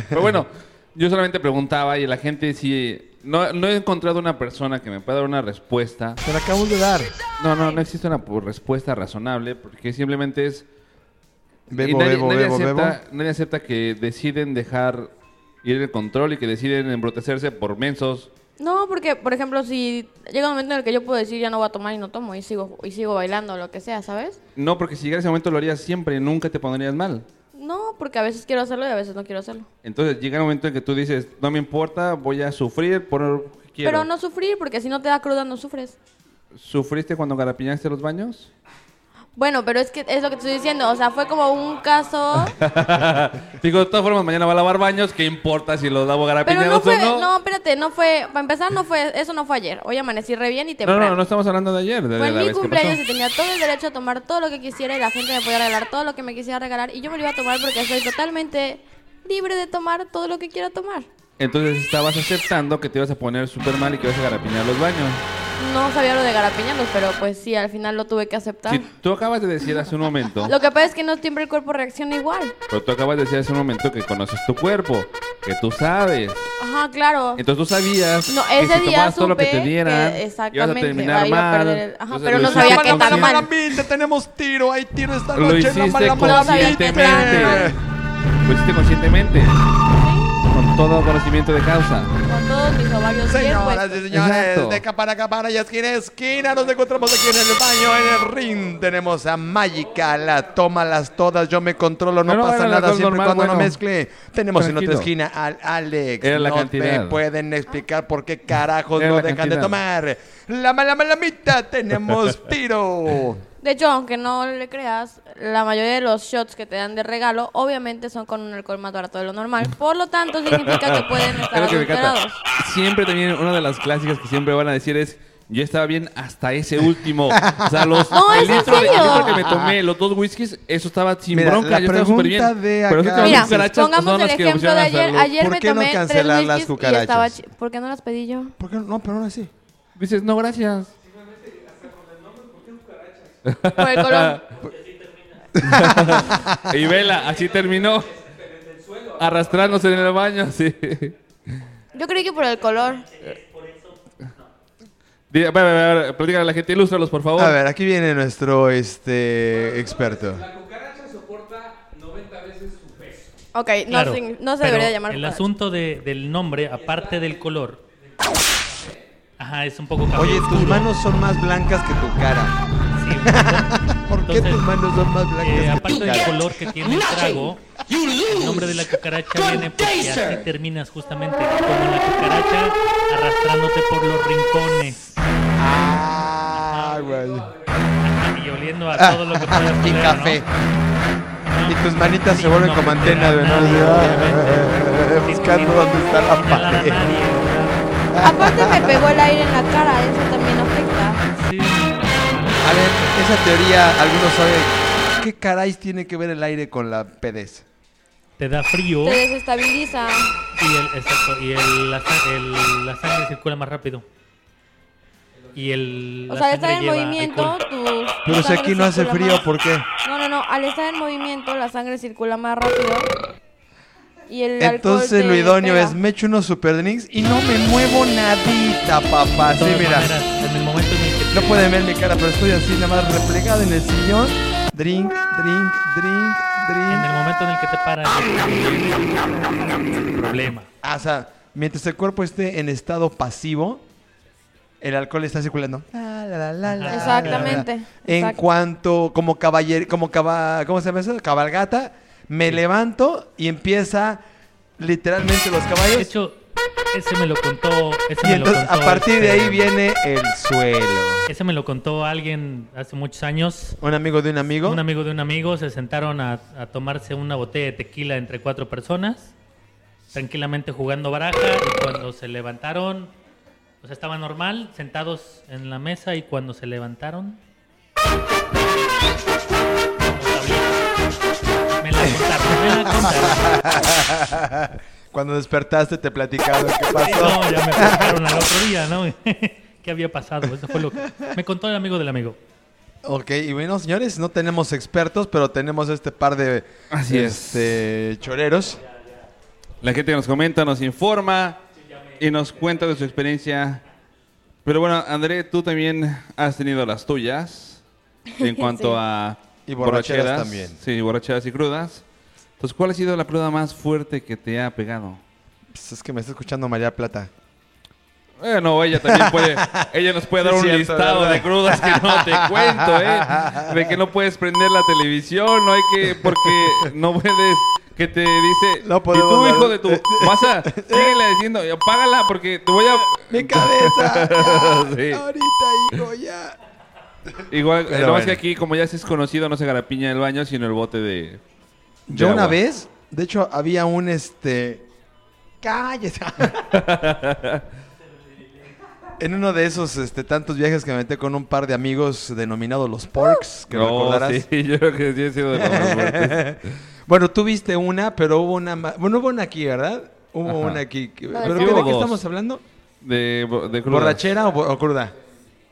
Speaker 1: Pero bueno, yo solamente preguntaba y la gente sí... No, no he encontrado una persona que me pueda dar una respuesta.
Speaker 4: Te la acabamos de dar.
Speaker 1: No, no, no existe una pu- respuesta razonable porque simplemente es... y
Speaker 4: Bebo,
Speaker 1: nadie,
Speaker 4: bebo,
Speaker 1: nadie
Speaker 4: bebo,
Speaker 1: acepta,
Speaker 4: bebo.
Speaker 1: nadie acepta que deciden dejar ir el control y que deciden embrutecerse por mensos.
Speaker 3: No, porque, por ejemplo, si llega un momento en el que yo puedo decir ya no voy a tomar y no tomo y sigo, y sigo bailando o lo que sea, ¿sabes?
Speaker 1: No, porque si llegara ese momento lo harías siempre, nunca te pondrías mal.
Speaker 3: No, porque a veces quiero hacerlo y a veces no quiero hacerlo.
Speaker 1: Entonces llega un momento en que tú dices, no me importa, voy a sufrir por lo que quiero.
Speaker 3: Pero no sufrir, porque si no te da cruda no sufres.
Speaker 1: ¿Sufriste cuando garapiñaste los baños?
Speaker 3: Bueno, pero es que es lo que te estoy diciendo. O sea, fue como un caso. (laughs)
Speaker 1: Digo, de todas formas, mañana va a lavar baños, ¿qué importa si los lavo
Speaker 3: Pero
Speaker 1: garapiñados
Speaker 3: no fue.
Speaker 1: o no?
Speaker 3: No, espérate, no fue. Para empezar, no fue. Eso no fue ayer. Hoy amanecí re bien y
Speaker 1: no,
Speaker 3: temprano.
Speaker 1: no, no estamos hablando de ayer, de,
Speaker 3: Fue
Speaker 1: de
Speaker 3: en
Speaker 1: la
Speaker 3: mi
Speaker 1: vez que
Speaker 3: cumpleaños y tenía todo el derecho a tomar todo lo que quisiera y la gente me podía regalar todo lo que me quisiera regalar y yo me lo iba a tomar porque soy totalmente libre de tomar todo lo que quiera tomar.
Speaker 1: Entonces estabas aceptando que te ibas a poner súper mal y que ibas a garapiñar los baños.
Speaker 3: No sabía lo de garapiñanos, pero pues sí, al final lo tuve que aceptar.
Speaker 1: Si tú acabas de decir hace un momento,
Speaker 3: Lo que pasa es que no siempre el cuerpo reacciona igual.
Speaker 1: pero tú acabas de decir hace un momento que conoces tu cuerpo, porque tú sabes.
Speaker 3: Ajá, claro.
Speaker 1: Entonces tú sabías
Speaker 3: No,
Speaker 1: que
Speaker 3: ese
Speaker 1: si
Speaker 3: día
Speaker 1: tomabas todo lo que
Speaker 3: supe
Speaker 1: te dieran,
Speaker 3: que
Speaker 1: ibas a
Speaker 3: exactamente,
Speaker 1: terminar
Speaker 3: iba a
Speaker 1: mal.
Speaker 3: perder el- ajá,
Speaker 1: Entonces
Speaker 3: pero
Speaker 1: lo
Speaker 3: no sabía
Speaker 1: con
Speaker 3: tan mal.
Speaker 4: Malamita, tenemos tiro, hay tiro esta
Speaker 1: Lo
Speaker 4: noche.
Speaker 1: hiciste
Speaker 4: la
Speaker 1: conscientemente. Lo hiciste conscientemente. Con todo conocimiento de causa.
Speaker 3: Con todos mis ovarios bien
Speaker 4: Señoras
Speaker 3: puestos.
Speaker 4: y señores,
Speaker 1: Exacto.
Speaker 4: de capara a capara y esquina a esquina, nos encontramos aquí en el baño, en el ring. Tenemos a Mágica, la tómalas todas, yo me controlo, no, pasa
Speaker 1: era el
Speaker 4: nada
Speaker 1: alcohol
Speaker 4: siempre y
Speaker 1: normal,
Speaker 4: cuando no
Speaker 1: bueno.
Speaker 4: mezcle. Tenemos en
Speaker 1: Tranquilo.
Speaker 4: otra esquina al Alex.
Speaker 1: Era la
Speaker 4: no
Speaker 1: cantidad.
Speaker 4: me pueden explicar por qué carajos
Speaker 1: Era
Speaker 4: no
Speaker 1: la
Speaker 4: dejan de
Speaker 1: cantidad.
Speaker 4: tomar. La mala malamita, tenemos tiro.
Speaker 3: De hecho, aunque no le creas, la mayoría de los shots que te dan de regalo, obviamente son con un alcohol más barato de lo normal. Por lo tanto, significa que pueden
Speaker 1: Es
Speaker 3: estar
Speaker 1: que me encanta.
Speaker 3: adulterados.
Speaker 1: Siempre también una de las clásicas que siempre van a decir es yo estaba bien hasta ese último. O sea, los (laughs)
Speaker 3: No,
Speaker 1: el
Speaker 3: ¿es en
Speaker 1: litro, de- el
Speaker 3: serio?
Speaker 1: litro que me tomé, los dos whiskies, eso estaba sin
Speaker 4: Mira,
Speaker 1: bronca,
Speaker 4: la
Speaker 1: yo estaba súper bien.
Speaker 4: pregunta de
Speaker 1: Pero
Speaker 3: Mira,
Speaker 1: cucarachas
Speaker 3: pongamos
Speaker 1: son
Speaker 3: el
Speaker 1: las que
Speaker 3: ejemplo de
Speaker 1: pusieron a
Speaker 3: ayer. Ayer
Speaker 4: ¿Por
Speaker 3: me
Speaker 4: qué no
Speaker 3: tomé tres
Speaker 4: cancelar las
Speaker 3: whiskies y estaba...
Speaker 4: cucarachas?
Speaker 3: chi- ¿Por qué no las pedí yo?
Speaker 4: ¿Por qué no? No, pero ahora sí.
Speaker 1: Dices, no, gracias.
Speaker 3: Por el color. (laughs)
Speaker 1: Y vela, así terminó. Arrastrándose en el baño, sí.
Speaker 3: Yo creí que por el color.
Speaker 1: A ver, a ver, a ver, platícale a la gente, ilústralos, por favor.
Speaker 4: A ver, aquí viene nuestro este experto.
Speaker 3: Ok, no,
Speaker 7: Claro,
Speaker 3: se- no se
Speaker 7: pero
Speaker 3: debería llamar
Speaker 7: El
Speaker 3: cucaracha.
Speaker 7: asunto de- del nombre, aparte del color, ajá, es un poco
Speaker 4: Oye, tus manos son más blancas que tu cara. (laughs) ¿Por qué
Speaker 7: Entonces,
Speaker 4: tus manos son más blancas
Speaker 7: Eh, aparte del color que tiene el trago, el nombre de la cucaracha viene porque así terminas justamente como la cucaracha arrastrándote por los rincones
Speaker 4: Ah, güey.
Speaker 7: y oliendo a todo lo que puedas
Speaker 4: Y café.
Speaker 7: ¿no?
Speaker 4: Y tus manitas
Speaker 7: Sí,
Speaker 4: se vuelven
Speaker 7: no
Speaker 4: como
Speaker 7: joder
Speaker 4: antena
Speaker 7: a
Speaker 4: de no
Speaker 7: nadie,
Speaker 4: sé,
Speaker 7: obviamente.
Speaker 4: ah, (laughs) buscando dónde está la pared.
Speaker 3: Aparte me pegó el aire en la cara, eso también afecta.
Speaker 4: A ver, esa teoría, algunos saben. ¿Qué caray tiene que ver el aire con la pedez?
Speaker 7: Te da frío
Speaker 3: Te desestabiliza.
Speaker 7: y, el, exacto, y el- la, sa- el- la sangre circula más rápido. Y el,
Speaker 3: O sea, al estar en movimiento, tus...
Speaker 4: Pero
Speaker 3: tu
Speaker 4: si aquí no hace frío,
Speaker 3: más.
Speaker 4: ¿por qué?
Speaker 3: No, no, no. Al estar en movimiento, la sangre circula más rápido. Y el
Speaker 4: Entonces lo idóneo
Speaker 3: pega.
Speaker 4: es me echo unos super drinks y no me muevo nadita, papá. Sí, mira.
Speaker 7: maneras, en el momento en
Speaker 4: No pueden ver mi cara, pero estoy así nada más replegado en el sillón. Drink, drink, drink,
Speaker 7: En el
Speaker 4: drink.
Speaker 7: momento en el que te paras, problema.
Speaker 4: Ah, o sea, mientras el cuerpo esté en estado pasivo, el alcohol está circulando. La, la, la,
Speaker 3: Exactamente,
Speaker 4: la, la. En
Speaker 3: exacto.
Speaker 4: cuanto, como caballer, como caba, ¿cómo se llama eso? Cabalgata, me levanto y empieza literalmente los
Speaker 7: De
Speaker 4: caballos.
Speaker 7: hecho, ese me lo contó. Ese
Speaker 4: Y
Speaker 7: me lo
Speaker 4: entonces a partir de
Speaker 7: este,
Speaker 4: ahí viene el suelo.
Speaker 7: Ese me lo contó alguien hace muchos años.
Speaker 4: Un amigo de un amigo.
Speaker 7: Un amigo de un amigo se sentaron a, a tomarse una botella de tequila entre cuatro personas, tranquilamente jugando baraja y cuando se levantaron, o sea, estaba normal, sentados en la mesa y cuando se levantaron... Me la contaron, me la contaron. (laughs)
Speaker 4: Cuando despertaste te platicaron qué pasó.
Speaker 7: no, ya me contaron al otro día, ¿no? (laughs) ¿Qué había pasado? Eso fue lo que me contó el amigo del amigo.
Speaker 4: Ok, y bueno, señores, no tenemos expertos, pero tenemos este par de
Speaker 1: Así es.
Speaker 4: este, choreros.
Speaker 1: La gente nos comenta, nos informa y nos cuenta de su experiencia. Pero bueno, André, tú también has tenido las tuyas en (laughs) cuanto
Speaker 3: Sí.
Speaker 1: a
Speaker 4: Y borracheras también.
Speaker 1: Sí, borracheras y crudas. Entonces, ¿cuál ha sido la cruda más fuerte que te ha pegado?
Speaker 4: Pues es que me está escuchando María Plata.
Speaker 1: Bueno, ella también puede, (laughs) ella nos puede
Speaker 4: Sí,
Speaker 1: dar un
Speaker 4: cierto,
Speaker 1: listado
Speaker 4: ¿verdad?
Speaker 1: de crudas que no te (laughs) cuento, ¿eh? De que no puedes prender la televisión, no hay que, porque no puedes, que te dice,
Speaker 4: No
Speaker 1: y
Speaker 4: podemos
Speaker 1: tú,
Speaker 4: dar-
Speaker 1: hijo de tu, vas (laughs) a, síguele diciendo, apágala porque te voy a...
Speaker 4: ¡Mi cabeza!
Speaker 1: Sí.
Speaker 4: Ahorita, hijo, ya.
Speaker 1: Igual,
Speaker 4: Pero
Speaker 1: no más que
Speaker 4: bueno.
Speaker 1: aquí, como ya se es conocido, no se garapiña el baño, sino el bote de...
Speaker 4: Yo una
Speaker 1: agua.
Speaker 4: vez, de hecho, había un este. ¡Cállate! (laughs) en uno de esos este, tantos viajes que me metí con un par de amigos denominados los Porks, que
Speaker 1: No,
Speaker 4: recordarás.
Speaker 1: sí, (laughs) yo creo que sí he sido de los más. (laughs)
Speaker 4: Bueno, tú viste una, pero hubo una más. Bueno, hubo una aquí, ¿verdad? Hubo
Speaker 1: Ajá.
Speaker 4: una aquí. ¿Pero
Speaker 3: de
Speaker 4: qué, de
Speaker 1: Hubo
Speaker 4: qué
Speaker 1: dos.
Speaker 4: estamos hablando?
Speaker 1: De, bo- de crudas.
Speaker 4: ¿Borrachera o, cruda?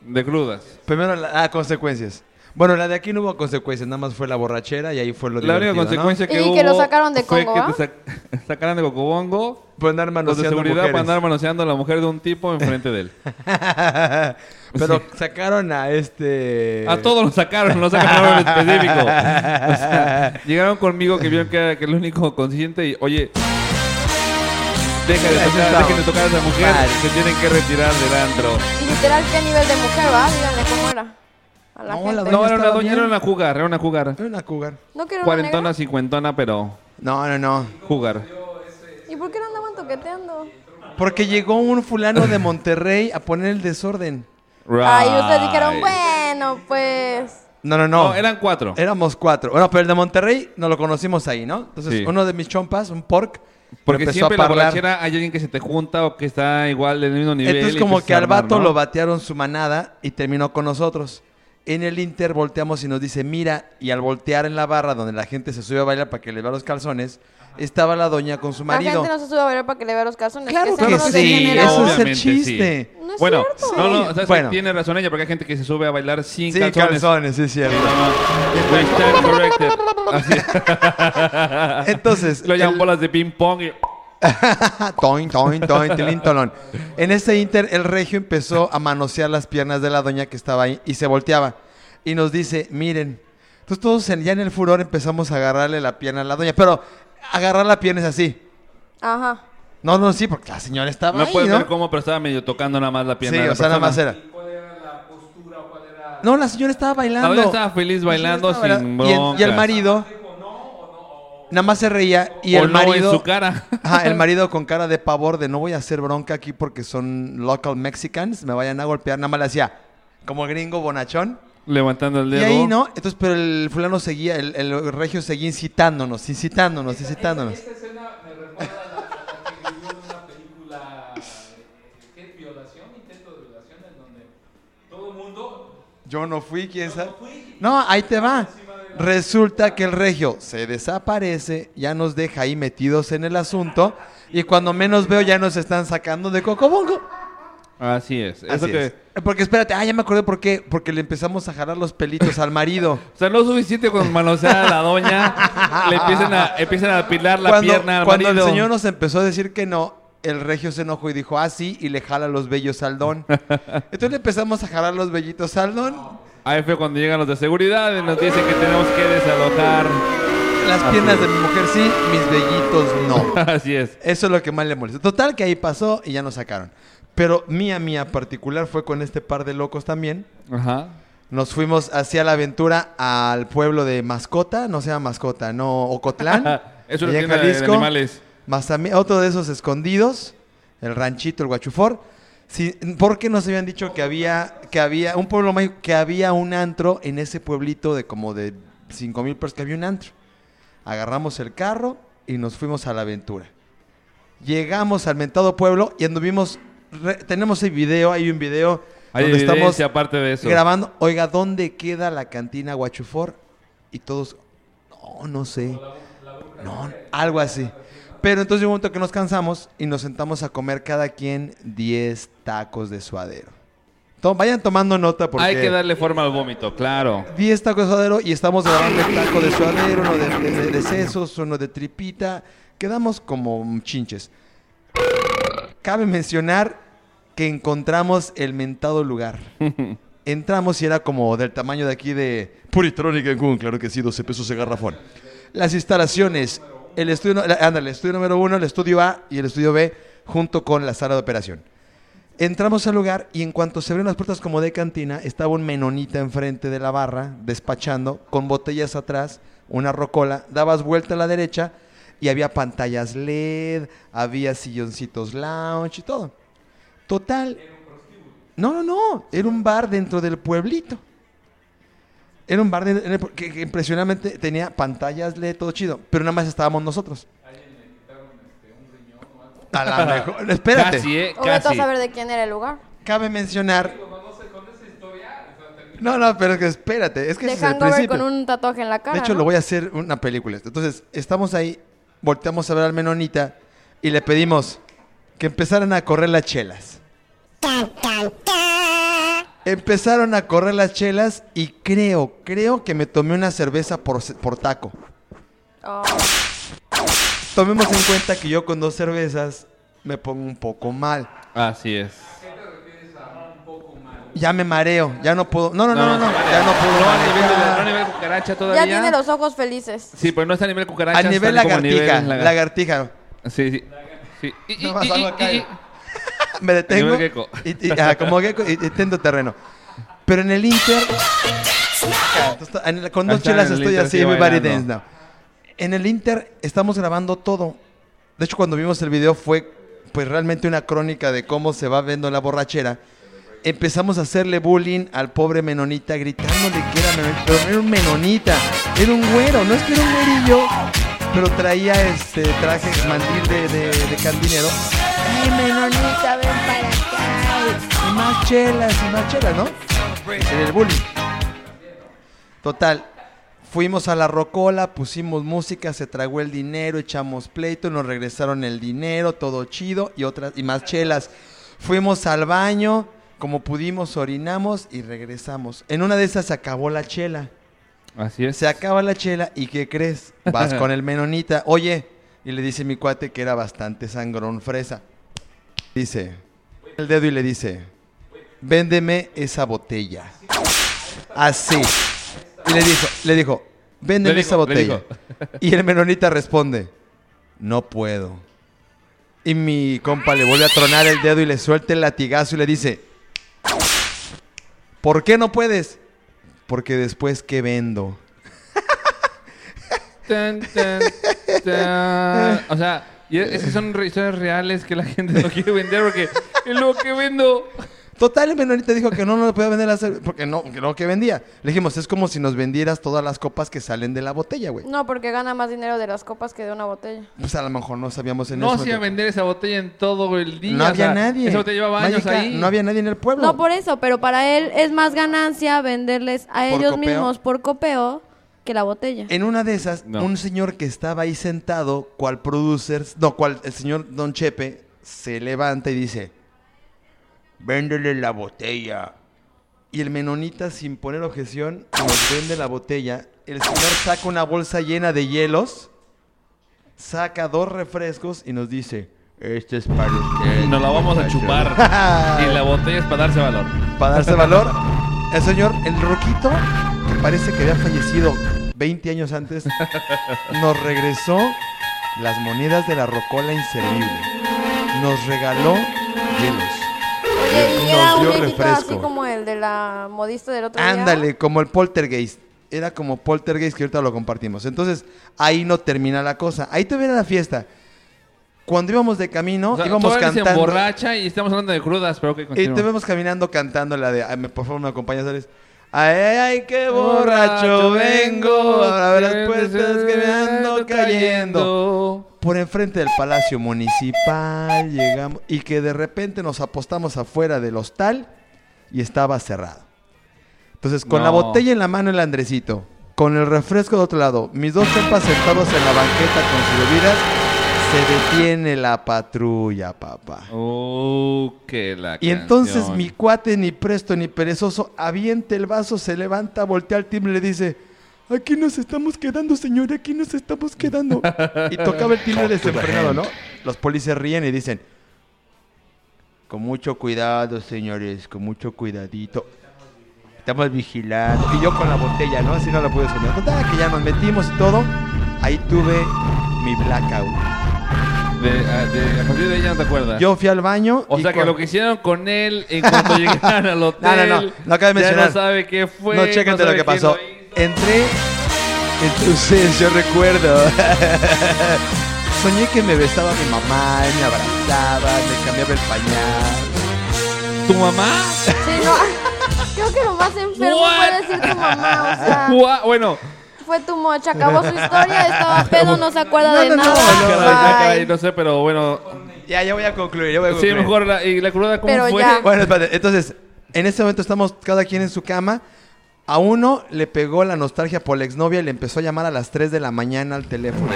Speaker 1: De crudas.
Speaker 4: Primero, la, ah, consecuencias. Bueno, la de aquí no hubo consecuencias, nada más fue la borrachera y ahí fue lo
Speaker 1: La única consecuencia que
Speaker 3: Y
Speaker 1: hubo
Speaker 3: que lo sacaron de
Speaker 1: fue
Speaker 3: Congo,
Speaker 1: que te sac- (laughs) sacaran de Cocobongo.
Speaker 4: Por andar
Speaker 1: Los de
Speaker 4: manoseando
Speaker 1: seguridad
Speaker 4: mujeres.
Speaker 1: para andar manoseando a la mujer de un tipo enfrente de él. (laughs)
Speaker 4: Pero sacaron a este...
Speaker 1: A todos los sacaron, no sacaron a uno en específico. O sea, (laughs) llegaron conmigo que vieron que era que el único consciente y, oye, deja de tocar, dejen de tocar a esa mujer,
Speaker 4: Vale.
Speaker 1: se tienen que retirar del antro.
Speaker 3: Y literal, ¿qué nivel de mujer va? Díganle cómo era. A la
Speaker 4: No,
Speaker 3: gente.
Speaker 4: la
Speaker 1: No,
Speaker 4: doña
Speaker 1: era una
Speaker 4: estaba
Speaker 1: doña,
Speaker 4: bien.
Speaker 1: era una jugar, era una jugar.
Speaker 4: Era una cougar.
Speaker 3: ¿No quiero una
Speaker 1: Cuarentona,
Speaker 3: negra?
Speaker 1: cincuentona, pero
Speaker 4: No, no, no.
Speaker 1: jugar.
Speaker 3: ¿Y por qué no andaban toqueteando?
Speaker 4: Porque llegó un fulano de Monterrey a poner el desorden.
Speaker 3: Ay, ustedes dijeron,
Speaker 1: Right.
Speaker 3: bueno, pues...
Speaker 4: No, no, no.
Speaker 1: No, eran cuatro.
Speaker 4: Éramos cuatro. Bueno, pero el de Monterrey nos lo conocimos ahí, ¿no? Entonces,
Speaker 1: Sí.
Speaker 4: uno de mis chompas, un pork,
Speaker 1: Porque
Speaker 4: empezó
Speaker 1: siempre
Speaker 4: a
Speaker 1: en la
Speaker 4: parlar.
Speaker 1: borrachera hay alguien que se te junta o que está igual del mismo nivel.
Speaker 4: Entonces,
Speaker 1: y
Speaker 4: como
Speaker 1: empiezas
Speaker 4: que
Speaker 1: a
Speaker 4: al
Speaker 1: armar,
Speaker 4: vato
Speaker 1: ¿no?
Speaker 4: lo batearon su manada y terminó con nosotros. En el Inter volteamos y nos dice, mira, y al voltear en la barra donde la gente se sube a bailar para que le vea los calzones, estaba la doña con su
Speaker 3: La
Speaker 4: marido.
Speaker 3: gente no se sube a bailar para que le vea los calzones.
Speaker 4: Claro
Speaker 3: que,
Speaker 4: sí, eso es el chiste.
Speaker 3: No es
Speaker 1: bueno,
Speaker 3: cierto.
Speaker 1: no, no, ¿sabes qué?
Speaker 4: Bueno.
Speaker 1: tiene razón ella, porque hay gente que se sube a bailar sin
Speaker 4: Sí,
Speaker 1: calzones.
Speaker 4: calzones, sí es cierto.
Speaker 1: Así. (laughs)
Speaker 4: Entonces,
Speaker 1: Lo llaman
Speaker 4: el-
Speaker 1: bolas de ping pong y... (laughs)
Speaker 4: toin, toin, toin, tilín, tolón. En ese inter, el regio empezó a manosear las piernas de la doña que estaba ahí y se volteaba. Y nos dice, miren. Entonces todos en- ya en el furor empezamos a agarrarle la pierna a la doña. Pero agarrar la pierna es así.
Speaker 3: Ajá.
Speaker 4: No, no, sí, porque la señora estaba
Speaker 1: No
Speaker 4: ahí,
Speaker 1: puedes
Speaker 4: ¿no?
Speaker 1: ver cómo, pero estaba medio tocando nada más la pierna
Speaker 4: Sí,
Speaker 1: de la
Speaker 4: o sea, nada más
Speaker 1: persona.
Speaker 4: era. No, la señora estaba bailando.
Speaker 1: La doña estaba feliz
Speaker 4: La
Speaker 1: bailando
Speaker 4: estaba
Speaker 1: sin
Speaker 4: bailando. Y el- Y el marido... Nada más se reía y
Speaker 1: O
Speaker 4: el
Speaker 1: no en
Speaker 4: marido...
Speaker 1: su cara. (laughs)
Speaker 4: Ajá, el marido (laughs) con cara de pavor de no voy a hacer bronca aquí porque son local Mexicans, me vayan a golpear, nada más le hacía como gringo bonachón.
Speaker 1: Levantando el
Speaker 4: Y
Speaker 1: dedo.
Speaker 4: ahí no, entonces pero el fulano seguía, el, el regio seguía incitándonos, incitándonos, incitándonos.
Speaker 1: escena me recuerda a la, que vivió en una película ¿qué? violación, intento de violación, en donde todo el mundo
Speaker 4: Yo no fui, quién sabe. No, ahí te va. Resulta que el regio se desaparece, ya nos deja ahí metidos en el asunto y cuando menos veo ya nos están sacando de cocobongo.
Speaker 1: Así es. Eso
Speaker 4: Así
Speaker 1: que,
Speaker 4: es. Porque espérate, ah, ya me acordé por qué. Porque le empezamos a jalar los pelitos al marido. (laughs)
Speaker 1: O sea, no es suficiente con manosear a la doña, le empiezan a, empiezan a apilar la
Speaker 4: cuando
Speaker 1: pierna al
Speaker 4: cuando el
Speaker 1: marido.
Speaker 4: señor nos empezó a decir que no, el regio se enojó y dijo, ah, sí, y le jala los vellos al don. (laughs) Entonces le empezamos a jalar los vellitos al don.
Speaker 1: Ahí fue cuando llegan los de seguridad y nos dicen que tenemos que desalojar.
Speaker 4: Las piernas de mi mujer sí, mis vellitos no. (laughs)
Speaker 1: Así es.
Speaker 4: Eso es lo que más le molesta. Total que ahí pasó y ya nos sacaron. Pero mía, mía particular fue con este par de locos también.
Speaker 1: Ajá.
Speaker 4: Nos fuimos hacia la aventura al pueblo de Mascota, no se llama Mascota, no, Ocotlán.
Speaker 1: Es tienda de- de
Speaker 4: Jalisco.
Speaker 1: animales.
Speaker 4: Mazami- otro de esos escondidos, el ranchito, el guachufor. Sí, porque nos habían dicho que había, que había un pueblo mágico, que había un antro en ese pueblito de como de 5 mil personas, que había un antro. Agarramos el carro y nos fuimos a la aventura. Llegamos al mentado pueblo y anduvimos, re- tenemos el video, hay un video
Speaker 1: Hay
Speaker 4: donde estamos
Speaker 1: evidencia aparte de eso.
Speaker 4: grabando. Oiga, ¿dónde queda la cantina Guachufor? Y todos, no, no sé. No, algo así. Pero entonces llegó un momento que nos cansamos y nos sentamos a comer cada quien 10 tacos de suadero. Vayan tomando nota porque
Speaker 1: Hay que darle forma al vómito, claro.
Speaker 4: 10 tacos de suadero y estamos grabando el taco de suadero, uno de, de- de- de sesos, uno de tripita. Quedamos como chinches. Cabe mencionar que encontramos el mentado lugar. (laughs) Entramos y era como del tamaño de aquí de Puritronic Cancún, claro que sí, 12 pesos de garrafón. Las instalaciones, el estudio, ándale, el estudio número uno, el estudio A y el estudio B, junto con la sala de operación. Entramos al lugar y en cuanto se abrieron las puertas como de cantina, estaba un menonita enfrente de la barra, despachando, con botellas atrás, una rocola, dabas vuelta a la derecha y había pantallas LED, había silloncitos lounge y todo. Total. No, no, no, era un bar dentro del pueblito. Era un bar de- en el pu- que, que impresionantemente tenía pantallas LED, todo chido, pero nada más estábamos nosotros. A la (laughs) mejor. Espérate.
Speaker 1: Casi, ¿eh?
Speaker 3: Vete a
Speaker 1: Casi.
Speaker 3: saber de quién era el lugar.
Speaker 4: Cabe mencionar. No, no, pero es que espérate, es que es el
Speaker 3: hangover
Speaker 4: principio.
Speaker 3: con un tatuaje en la cara.
Speaker 4: De hecho,
Speaker 3: ¿no?
Speaker 4: lo voy a hacer una película. Entonces, estamos ahí, volteamos a ver al menonita y le pedimos que empezaran a correr las chelas. Empezaron a correr las chelas y creo, creo que me tomé una cerveza por, por taco.
Speaker 3: Oh,
Speaker 4: Tomemos en cuenta que yo con dos cervezas me pongo un poco mal.
Speaker 1: Así es.
Speaker 4: Ya me mareo, ya no puedo. No, no, no, no, no, ya no puedo.
Speaker 1: No a nivel, de la-
Speaker 4: manejar.
Speaker 1: no a nivel cucaracha todavía.
Speaker 3: ya tiene los ojos felices.
Speaker 1: Sí, pero no está a nivel cucaracha.
Speaker 4: A nivel lagartija,
Speaker 1: lagar-
Speaker 4: lagartija.
Speaker 1: Sí, sí. sí. Y, y- y-
Speaker 4: algo
Speaker 1: y-
Speaker 4: acá.
Speaker 1: y- (laughs)
Speaker 4: Me detengo.
Speaker 1: nivel gecko.
Speaker 4: Y, y- ah, como gecko y, y tendo terreno. Pero en el Inter. en con dos
Speaker 1: en
Speaker 4: chelas
Speaker 1: el
Speaker 4: estoy
Speaker 1: Inter,
Speaker 4: así,
Speaker 1: sí,
Speaker 4: everybody
Speaker 1: bailando.
Speaker 4: dance now. En el Inter estamos grabando todo. De hecho, cuando vimos el video fue pues realmente una crónica de cómo se va viendo la borrachera. Empezamos a hacerle bullying al pobre menonita gritándole que era menonita, pero no era un menonita, era un güero, no es que era un güerillo, pero traía este traje mandil de, de, de cantinero. ¡Ay, menonita, ven para acá! Y más chelas, y más chelas, ¿no? En el bullying. Total, fuimos a la rocola, pusimos música, se tragó el dinero, echamos pleito, nos regresaron el dinero, todo chido y otras y más chelas. Fuimos al baño, como pudimos orinamos y regresamos. En una de esas se acabó la chela.
Speaker 1: Así es.
Speaker 4: Se acaba la chela y ¿qué crees? Vas (laughs) con el menonita. Oye, y le dice mi cuate que era bastante sangrón fresa. Dice, el dedo y le dice, véndeme esa botella. Así. Y le dijo, le dijo, véndeme
Speaker 1: Le
Speaker 4: esa botella. (laughs) Y el menonita responde, no puedo. Y mi compa le vuelve a tronar el dedo y le suelta el latigazo y le dice, ¿por qué no puedes? Porque después, ¿qué vendo?
Speaker 1: Tan, tan, tan. O sea, y es que son historias reales que la gente no quiere vender porque es lo que vendo.
Speaker 4: Total, el menonita dijo que no, no le podía vender la cerveza, porque no, que no, que vendía. Le dijimos, es como si nos vendieras todas las copas que salen de la botella, güey.
Speaker 3: No, porque gana más dinero de las copas que de una botella.
Speaker 4: Pues a lo mejor no sabíamos en
Speaker 1: No
Speaker 4: eso.
Speaker 1: se iba a vender esa botella en todo el día.
Speaker 4: No
Speaker 1: o
Speaker 4: había
Speaker 1: sea,
Speaker 4: nadie.
Speaker 1: Esa botella llevaba años
Speaker 4: Mágica,
Speaker 1: ahí.
Speaker 4: No había nadie en el pueblo.
Speaker 3: No por eso, pero para él es más ganancia venderles a
Speaker 4: ¿Por
Speaker 3: ellos
Speaker 4: copeo?
Speaker 3: mismos por copeo que la botella.
Speaker 4: En una de esas,
Speaker 1: No.
Speaker 4: un señor que estaba ahí sentado, cual producer, no, cual el señor Don Chepe, se levanta y dice, véndele la botella. Y el menonita, sin poner objeción, nos vende la botella. El señor saca una bolsa llena de hielos, saca dos refrescos y nos dice, este es para usted.
Speaker 1: Nos la vamos a chupar. (laughs) y la botella es para darse valor.
Speaker 4: Para darse valor, el señor, el roquito, que parece que había fallecido 20 años antes, nos regresó las monedas de la rocola inservible. Nos regaló hielos.
Speaker 3: Oye, y
Speaker 4: nos
Speaker 3: era un
Speaker 4: dio refresco.
Speaker 3: así como el de la modista del otro día.
Speaker 4: Ándale, como el poltergeist. Era como poltergeist que ahorita lo compartimos. Entonces, ahí no termina la cosa. Ahí te viene la fiesta. Cuando íbamos de camino,
Speaker 1: O sea,
Speaker 4: íbamos
Speaker 1: todavía se
Speaker 4: cantando.
Speaker 1: emborracha y estamos hablando de crudas, pero ok,
Speaker 4: Y te vemos caminando cantando la de, ay, por favor, me acompañas, ¿sabes? Ay, ay, qué
Speaker 1: Borracho
Speaker 4: vengo, a ver las puertas que me ando cayendo. Por enfrente del Palacio Municipal llegamos y que de repente nos apostamos afuera del hostal y estaba cerrado. Entonces, con la
Speaker 1: No.
Speaker 4: botella en la mano el Andresito, con el refresco de otro lado, mis dos compas sentados en la banqueta con sus bebidas, se detiene la patrulla, papá.
Speaker 1: Oh, que la
Speaker 4: Y entonces mi cuate, ni presto ni perezoso, avienta el vaso, se levanta, voltea al timbre y le dice, aquí nos estamos quedando, señor, aquí nos estamos quedando. y tocaba el timbre (laughs) desenfrenado, ¿no? Los policías ríen y dicen, con mucho cuidado, señores, con mucho cuidadito. Estamos vigilando. Y yo con la botella, ¿no? Así no la pude. Total, que ya nos metimos y todo. Ahí tuve mi blackout.
Speaker 1: De, a, de- a partir de ya no te acuerdas.
Speaker 4: Yo fui al baño.
Speaker 1: o
Speaker 4: y
Speaker 1: sea que lo que hicieron con él en cuanto (laughs) llegaron al hotel.
Speaker 4: no, no, no acaba de
Speaker 1: Ya
Speaker 4: mencionar.
Speaker 1: no sabe qué fue.
Speaker 4: No, chécate
Speaker 1: sabe
Speaker 4: lo que pasó.
Speaker 1: lo.
Speaker 4: Entré, entonces yo recuerdo. (laughs) Soñé que me besaba mi mamá, y me abrazaba, me cambiaba el pañal.
Speaker 1: ¿Tu mamá?
Speaker 3: Sí, no. (laughs) Creo que lo más enfermo
Speaker 1: What?
Speaker 3: fue decir tu mamá. O sea,
Speaker 1: Gua- Bueno,
Speaker 3: fue tu mocha. Acabó su historia, estaba (laughs) pedo, no se acuerda
Speaker 4: No,
Speaker 3: de
Speaker 4: no, no,
Speaker 3: nada.
Speaker 4: no,
Speaker 1: caray,
Speaker 3: Bye.
Speaker 1: caray, no sé, pero bueno.
Speaker 4: Ya, ya voy a concluir, ya voy a
Speaker 1: Sí,
Speaker 4: concluir.
Speaker 1: mejor la, y la cruda, ¿cómo
Speaker 3: Pero
Speaker 1: fue?
Speaker 3: ya.
Speaker 4: Bueno, espérate, entonces, en este momento estamos cada quien en su cama. A uno le pegó la nostalgia por la exnovia y le empezó a llamar a las 3 de la mañana al teléfono.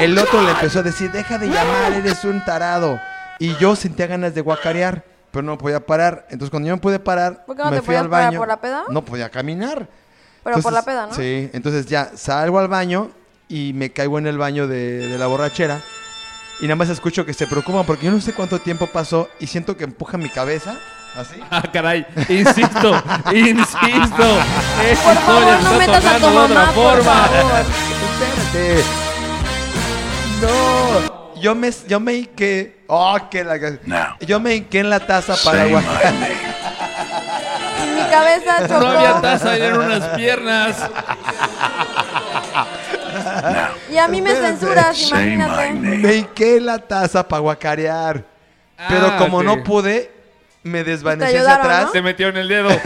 Speaker 4: El otro le empezó a decir, deja de llamar, eres un tarado. Y yo sentía ganas de guacarear, pero no podía parar. Entonces cuando yo me pude parar,
Speaker 3: ¿Por qué no
Speaker 4: me
Speaker 3: te
Speaker 4: fui al
Speaker 3: podías parar?
Speaker 4: baño.
Speaker 3: ¿Por la peda?
Speaker 4: No podía caminar.
Speaker 3: Pero por la peda, ¿no?
Speaker 4: Sí, entonces ya salgo al baño y me caigo en el baño de, de la borrachera. Y nada más escucho que se preocupan porque yo no sé cuánto tiempo pasó y siento que empuja mi cabeza. Así. (laughs)
Speaker 1: Ah, caray. Insisto, (laughs) insisto. Esta
Speaker 3: Por favor, no
Speaker 1: está
Speaker 3: metas a tu
Speaker 1: tocando de otra
Speaker 3: mamá, por
Speaker 1: forma.
Speaker 3: favor.
Speaker 4: Espérate. No. Yo me, yo me hinqué. Oh, que la Yo me hinqué en la taza para aguantar. (laughs)
Speaker 3: Cabeza.
Speaker 1: No había taza, eran unas piernas.
Speaker 3: Y a mí me censuras, imagínate.
Speaker 4: Me la taza para guacarear. Pero
Speaker 1: Ah,
Speaker 4: como
Speaker 1: ok.
Speaker 4: no pude, me desvanecí hacia
Speaker 3: ayudaron,
Speaker 4: atrás.
Speaker 1: Se metió en el dedo. (laughs)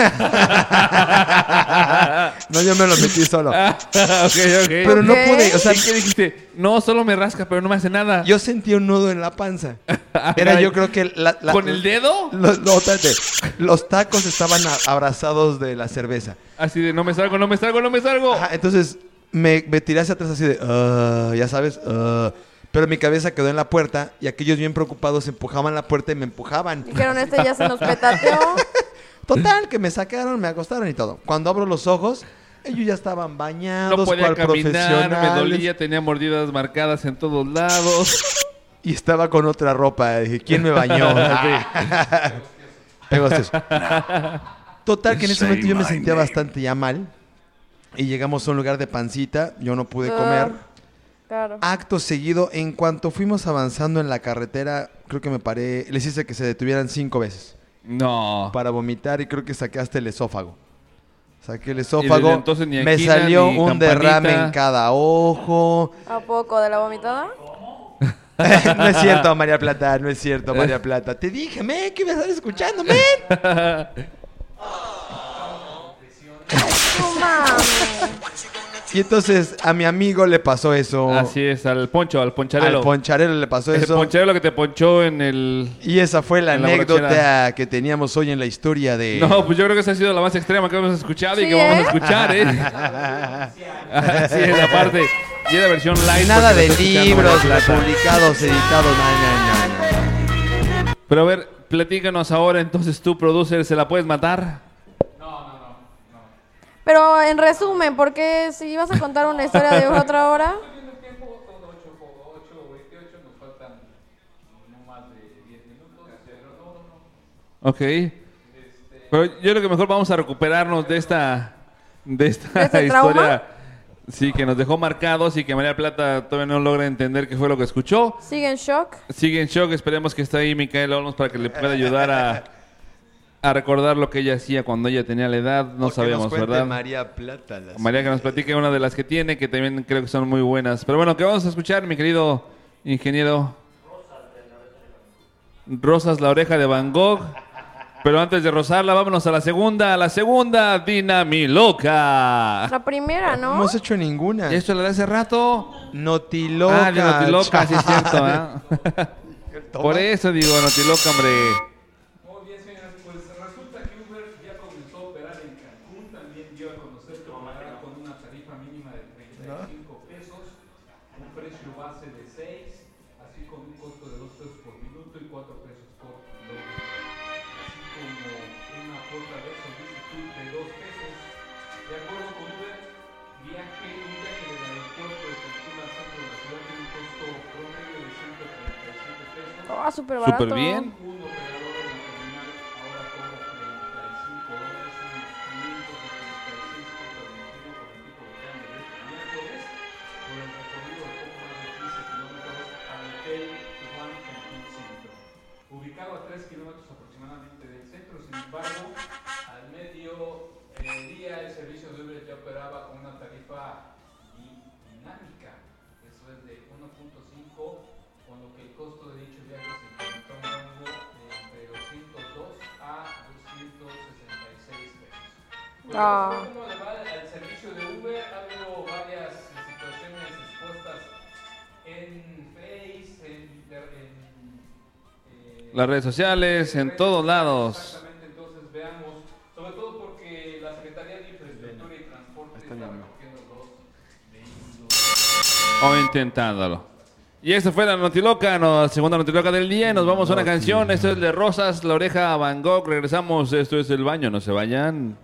Speaker 4: No, yo me lo metí solo.
Speaker 1: Ah, (laughs) ok, ok.
Speaker 4: Pero no pude. O sea,
Speaker 1: ¿Y qué dijiste? No, solo me rasca, pero no me hace nada.
Speaker 4: yo sentí un nudo en la panza. (laughs) Era yo creo que la, la-
Speaker 1: ¿Con el dedo?
Speaker 4: Los, no, espérate. Los tacos estaban a- abrazados de la cerveza.
Speaker 1: Así de no me salgo, no me salgo, no me salgo.
Speaker 4: Ajá, entonces me, me tiré hacia atrás así de, "Ah", ya sabes, "Ah". Pero mi cabeza quedó en la puerta y aquellos bien preocupados empujaban la puerta y me empujaban.
Speaker 3: Dijeron, este ya se nos petateó. (laughs)
Speaker 4: Total, que me sacaron, me acostaron y todo. Cuando abro los ojos, ellos ya estaban bañados,
Speaker 1: No podía
Speaker 4: cual
Speaker 1: caminar, me dolía, tenía mordidas marcadas en todos lados.
Speaker 4: Y estaba con otra ropa. Dije, ¿quién me bañó? (laughs) (laughs) Eso. Total, que en ese momento yo me sentía bastante ya mal. Y llegamos a un lugar de pancita. Yo no pude comer.
Speaker 3: Claro.
Speaker 4: Acto seguido, en cuanto fuimos avanzando en la carretera, creo que me paré. Les hice que se detuvieran cinco veces
Speaker 1: No.
Speaker 4: para vomitar y creo que saqué hasta el esófago. Saqué el esófago.
Speaker 1: entonces ni
Speaker 4: me salió
Speaker 1: ni
Speaker 4: un
Speaker 1: campanita.
Speaker 4: derrame en cada ojo.
Speaker 3: ¿A poco de la vomitada? (laughs)
Speaker 4: no es cierto, María Plata, no es cierto, María Plata. Te dije, men, que me estás escuchando, men. (laughs)
Speaker 3: No mames. (laughs)
Speaker 4: Y entonces a mi amigo le pasó eso.
Speaker 1: Así es, al poncho, al poncharelo.
Speaker 4: Al poncharelo le pasó
Speaker 1: el
Speaker 4: eso.
Speaker 1: poncharelo que te ponchó en el...
Speaker 4: Y esa fue la
Speaker 1: la
Speaker 4: anécdota que teníamos hoy en la historia de...
Speaker 1: No, pues yo creo que esa ha sido la más extrema que hemos escuchado y que vamos a
Speaker 3: ¿eh?
Speaker 1: escuchar, ¿eh? (laughs) Así es, aparte. Y la versión live.
Speaker 4: Nada de libros
Speaker 1: Plata.
Speaker 4: publicados, editados, no, no, no.
Speaker 1: Pero a ver, platícanos ahora, entonces tú, producer, ¿se la puedes matar?
Speaker 3: Pero en resumen, porque si vas a contar una historia de (laughs) otra hora,
Speaker 1: Ok. Pero yo creo que mejor vamos a recuperarnos de esta, de esta
Speaker 3: ¿De ese
Speaker 1: historia.
Speaker 3: trauma?
Speaker 1: Sí, que nos dejó marcados y que María Plata todavía no logra entender qué fue lo que escuchó.
Speaker 3: sigue en shock.
Speaker 1: Sigue en shock, esperemos que esté ahí Micaela Olmos para que le pueda ayudar a, a recordar lo que ella hacía cuando ella tenía la edad. No
Speaker 4: O que
Speaker 1: sabíamos,
Speaker 4: nos cuente
Speaker 1: ¿verdad?
Speaker 4: María Plata. las-
Speaker 1: María que nos platique una de las que tiene, que también creo que son muy buenas. Pero bueno, ¿qué vamos a escuchar, mi querido ingeniero? Rosas, la oreja de Van Gogh. Pero antes de rozarla, vámonos a la segunda, a la segunda, Dinamiloca.
Speaker 3: La primera,
Speaker 4: No
Speaker 3: ¿no?
Speaker 4: hemos hecho ninguna.
Speaker 1: ¿Y esto la de hace rato?
Speaker 4: Notiloca.
Speaker 1: ah, de Notiloca, sí es cierto, ¿ah? (laughs)
Speaker 4: Toma.
Speaker 1: Por eso digo Notiloca, hombre.
Speaker 5: Muy bien, señores, pues resulta que Uber ya comenzó a operar en Cancún, también dio a conocer que operará con una tarifa mínima de 35 pesos, un precio base de 6, así como un costo de 2 pesos por minuto y 4 pesos por kilómetro, así como una cuota de solicitud de 2 pesos. De acuerdo con Uber, viaje, un viaje del aeropuerto de al centro de la ciudad tiene un costo promedio de 137 pesos.
Speaker 3: Ah, súper barato.
Speaker 1: Súper bien.
Speaker 5: Un operador
Speaker 1: Las redes sociales, en, todos lados.
Speaker 5: Exactamente, entonces veamos, sobre todo porque la Secretaría de Infraestructura y Transporte está, recogiendo vehículos.
Speaker 1: O intentándolo.
Speaker 8: Y esta fue la Notiloca, la segunda Notiloca del día. Nos vamos a una canción. Esto es de Rosas, La Oreja, Van Gogh. Regresamos. Esto es El Baño. No se vayan.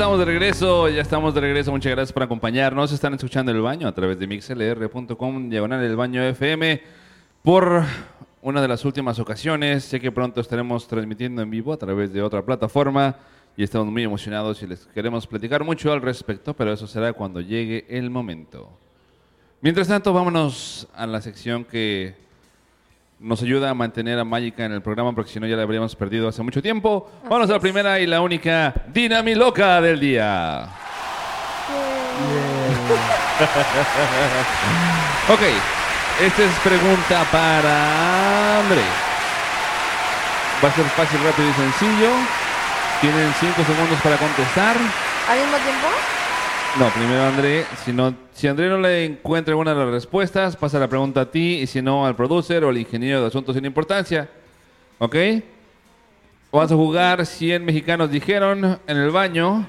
Speaker 8: estamos de regreso, ya estamos de regreso. Muchas gracias por acompañarnos. Están escuchando El Baño a través de mixlr.com, diagonal El Baño FM. Por una de las últimas ocasiones, sé que pronto estaremos transmitiendo en vivo a través de otra plataforma y estamos muy emocionados y les queremos platicar mucho al respecto, pero eso será cuando llegue el momento. Mientras tanto, vámonos a la sección que nos ayuda a mantener a Mágica en el programa porque si no ya la habríamos perdido hace mucho tiempo. Vamos a la primera y la única Dinami Loca del día. Yeah. ok, esta es pregunta para André. Va a ser fácil, rápido y sencillo. Tienen cinco segundos para contestar.
Speaker 3: ¿Al mismo tiempo?
Speaker 8: No, primero André. Si, no, si André no le encuentra alguna de las respuestas, pasa la pregunta a ti y si no al producer o al ingeniero de asuntos sin importancia. ¿Ok? Vas a jugar 100 mexicanos dijeron en el baño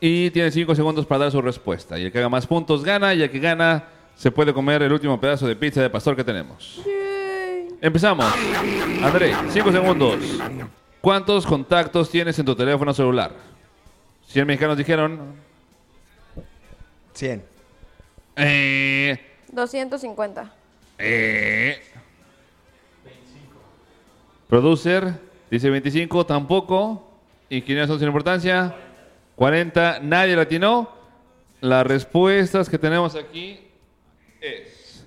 Speaker 1: y tiene 5 segundos para dar su respuesta. Y el que haga más puntos gana y el que gana se puede comer el último pedazo de pizza de pastor que tenemos. Empezamos. André, 5 segundos. ¿Cuántos contactos tienes en tu teléfono celular? 100 mexicanos dijeron
Speaker 4: 100.
Speaker 1: Eh,
Speaker 3: 250.
Speaker 1: eh. Producer dice 25, tampoco. Ingenieros son sin importancia. 40, nadie latinó. Las respuestas que tenemos aquí es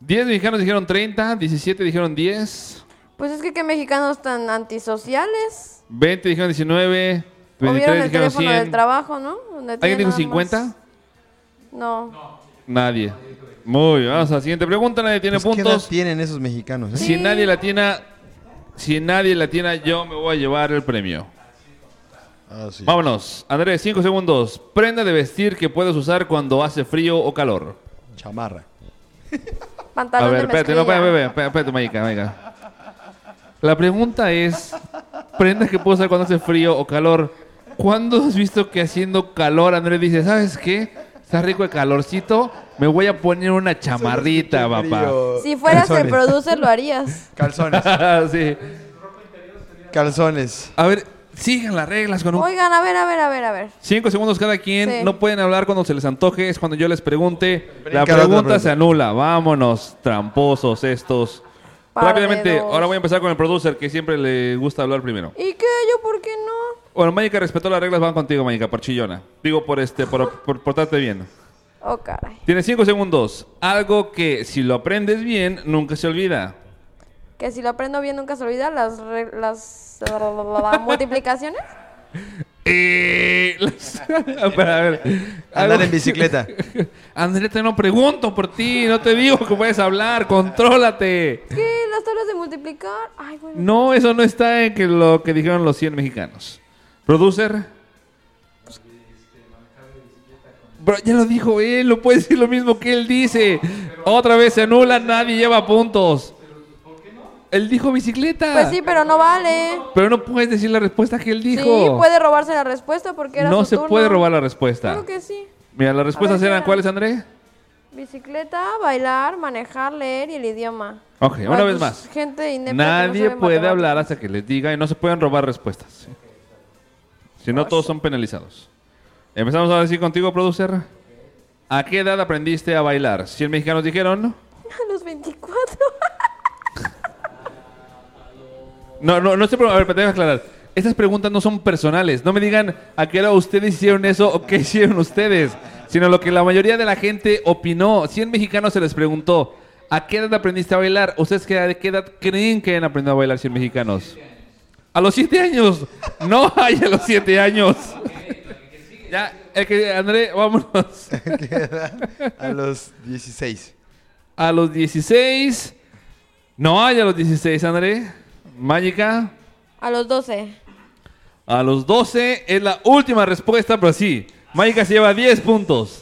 Speaker 1: 10 mexicanos dijeron 30, 17 dijeron 10,
Speaker 3: Pues es que qué mexicanos tan antisociales.
Speaker 1: 20 dijeron 19,
Speaker 3: O vieron
Speaker 1: 23
Speaker 3: el
Speaker 1: dijeron
Speaker 3: teléfono del
Speaker 1: 100.
Speaker 3: trabajo, ¿no? Donde
Speaker 1: ¿Alguien
Speaker 3: tiene
Speaker 1: dijo
Speaker 3: nada
Speaker 1: 50?
Speaker 3: más. No.
Speaker 1: Nadie. Muy bien, vamos a la siguiente pregunta. Nadie tiene
Speaker 4: Pues, ¿Qué edad
Speaker 1: puntos.
Speaker 4: tienen esos mexicanos? eh?
Speaker 1: Si nadie latina, si nadie latina, yo me voy a llevar el premio.
Speaker 4: Ah, sí.
Speaker 1: Vámonos. Andrés, 5 segundos. Prenda de vestir que puedes usar cuando hace frío o calor.
Speaker 4: Chamarra.
Speaker 1: A
Speaker 3: Pantalón
Speaker 1: ver,
Speaker 3: de
Speaker 1: espérate, no,
Speaker 3: mezclilla.
Speaker 1: espérate, espérate, espérate, Mayica, Mayica. La pregunta es, prenda que puedo usar cuando hace frío o calor. ¿Cuándo has visto que haciendo calor Andrés dice, ¿sabes qué? Está rico el calorcito, me voy a poner una chamarrita, papá.
Speaker 3: Si fueras el producer, lo harías. (laughs)
Speaker 4: Calzones. (laughs)
Speaker 1: sí.
Speaker 4: Calzones.
Speaker 1: A ver, sigan las reglas con un
Speaker 3: Oigan, a ver, a ver, a ver, a ver.
Speaker 1: Cinco segundos cada quien.
Speaker 3: Sí.
Speaker 1: No pueden hablar cuando se les antoje. Es cuando yo les pregunte.
Speaker 4: Brinca
Speaker 1: la pregunta
Speaker 4: pregunta.
Speaker 1: se anula. Vámonos, tramposos estos.
Speaker 3: Par
Speaker 1: Rápidamente, ahora voy a empezar con el producer, que siempre le gusta hablar primero.
Speaker 3: ¿Y qué? ¿Yo por qué no?
Speaker 1: Bueno, Mágica respetó las reglas, van contigo, Mágica, por chillona. Digo, por este, por, por portarte bien.
Speaker 3: Oh, caray.
Speaker 1: Tienes cinco segundos. Algo que si lo aprendes bien, nunca se olvida.
Speaker 3: Que si lo aprendo bien nunca se olvida las, re- las (laughs) multiplicaciones.
Speaker 1: Eh, (laughs) las- Espera, a ver.
Speaker 4: Andar
Speaker 1: Algo
Speaker 4: en bicicleta. (laughs)
Speaker 1: André, te no pregunto por ti, no te digo que puedes hablar, contrólate.
Speaker 3: ¿Qué? ¿Las tablas de multiplicar? Ay, bueno.
Speaker 1: No, eso no está en que lo que dijeron los 100 mexicanos. Producer. Bro, ya lo dijo él, no puede decir lo mismo que él dice. Otra vez se anula, nadie lleva puntos. Él dijo bicicleta.
Speaker 3: Pues sí, pero no vale.
Speaker 1: Pero no puedes decir la respuesta que él dijo.
Speaker 3: Sí, puede robarse la respuesta porque era
Speaker 1: no
Speaker 3: su
Speaker 1: se
Speaker 3: turno.
Speaker 1: puede robar la respuesta.
Speaker 3: Claro que sí.
Speaker 1: Mira, las respuestas
Speaker 3: ver,
Speaker 1: eran
Speaker 3: ¿qué
Speaker 1: ¿cuáles, André?
Speaker 3: Bicicleta, bailar, manejar, leer y el idioma.
Speaker 1: Ok, una vez
Speaker 3: pues,
Speaker 1: más.
Speaker 3: Gente no
Speaker 1: Nadie puede
Speaker 3: matemáticas.
Speaker 1: hablar hasta que les diga y no se pueden robar respuestas. Si no, todos son penalizados. Empezamos ahora sí contigo, producer. ¿A qué edad aprendiste a bailar? 100 mexicanos dijeron. (laughs)
Speaker 3: A los 24. (laughs)
Speaker 1: No, no, no estoy preguntando. A ver, pero tengo que aclarar. Estas preguntas no son personales. No me digan a qué edad ustedes hicieron eso o qué (laughs) hicieron ustedes. Sino lo que la mayoría de la gente opinó. 100 mexicanos se les preguntó. ¿A qué edad aprendiste a bailar? ¿Ustedes qué, de qué edad creen que han aprendido a bailar 100 mexicanos? A los 7 años. No hay a los 7 años. Ya, el que, André, vámonos. (laughs)
Speaker 4: A los 16.
Speaker 1: A los 16. No hay a los 16, André. Mágica.
Speaker 3: A los 12.
Speaker 1: A los 12 es la última respuesta, pero sí. Mágica se lleva 10 puntos.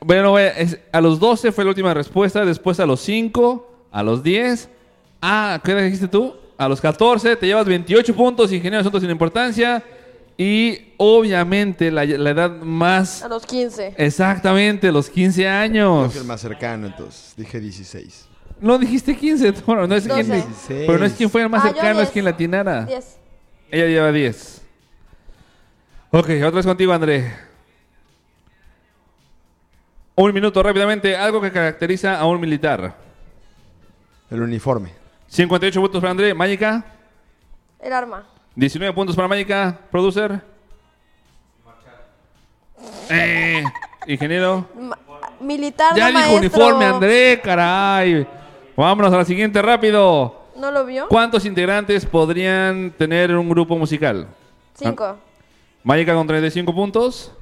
Speaker 1: Bueno, vaya, es- a los 12 fue la última respuesta, después a los 5, a los 10. Ah, ¿qué edad dijiste tú? A los 14 te llevas 28 puntos, ingeniero de asuntos sin importancia. Y obviamente la, la edad más...
Speaker 3: A los 15.
Speaker 1: Exactamente, los 15
Speaker 4: Yo
Speaker 1: años.
Speaker 4: fui el más cercano, entonces. Dije 16.
Speaker 1: No dijiste 15, bueno, (laughs) no es
Speaker 3: 12.
Speaker 1: pero no es quien fue el más
Speaker 3: Ah,
Speaker 1: cercano, es
Speaker 3: 10.
Speaker 1: quien latinara.
Speaker 3: 10.
Speaker 1: Ella lleva 10. Ok, otra vez contigo, André. Un minuto rápidamente, algo que caracteriza a un militar.
Speaker 4: El uniforme.
Speaker 1: 58 puntos para André, Mágica.
Speaker 3: El arma.
Speaker 1: 19 puntos para Mágica, producer. Eh, ingeniero.
Speaker 3: Ma- militar,
Speaker 1: Ya
Speaker 3: no
Speaker 1: dijo
Speaker 3: maestro.
Speaker 1: uniforme, André, caray. Vámonos a la siguiente rápido.
Speaker 3: ¿No lo vio?
Speaker 1: ¿Cuántos integrantes podrían tener un grupo musical?
Speaker 3: 5.
Speaker 1: Mágica con 35 puntos.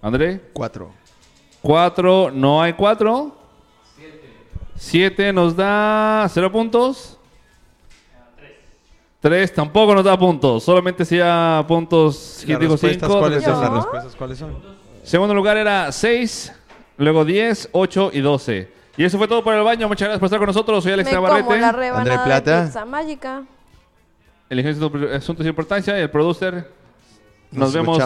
Speaker 1: André.
Speaker 4: 4.
Speaker 1: 4, no hay 4. 7 nos da 0 puntos. 3 tampoco nos da puntos. Solamente sea puntos. ¿Quién dijo 5?
Speaker 4: ¿Cuáles son? Las respuestas, ¿cuáles son?
Speaker 1: Segundo lugar era 6, luego 10, 8 y 12. Y eso fue todo por el baño. Muchas gracias por estar con nosotros. Soy Alex Navarrete.
Speaker 4: André Plata.
Speaker 3: de pizza mágica.
Speaker 1: El ingeniero de asuntos de importancia y el producer. Nos,
Speaker 4: Nos
Speaker 1: vemos.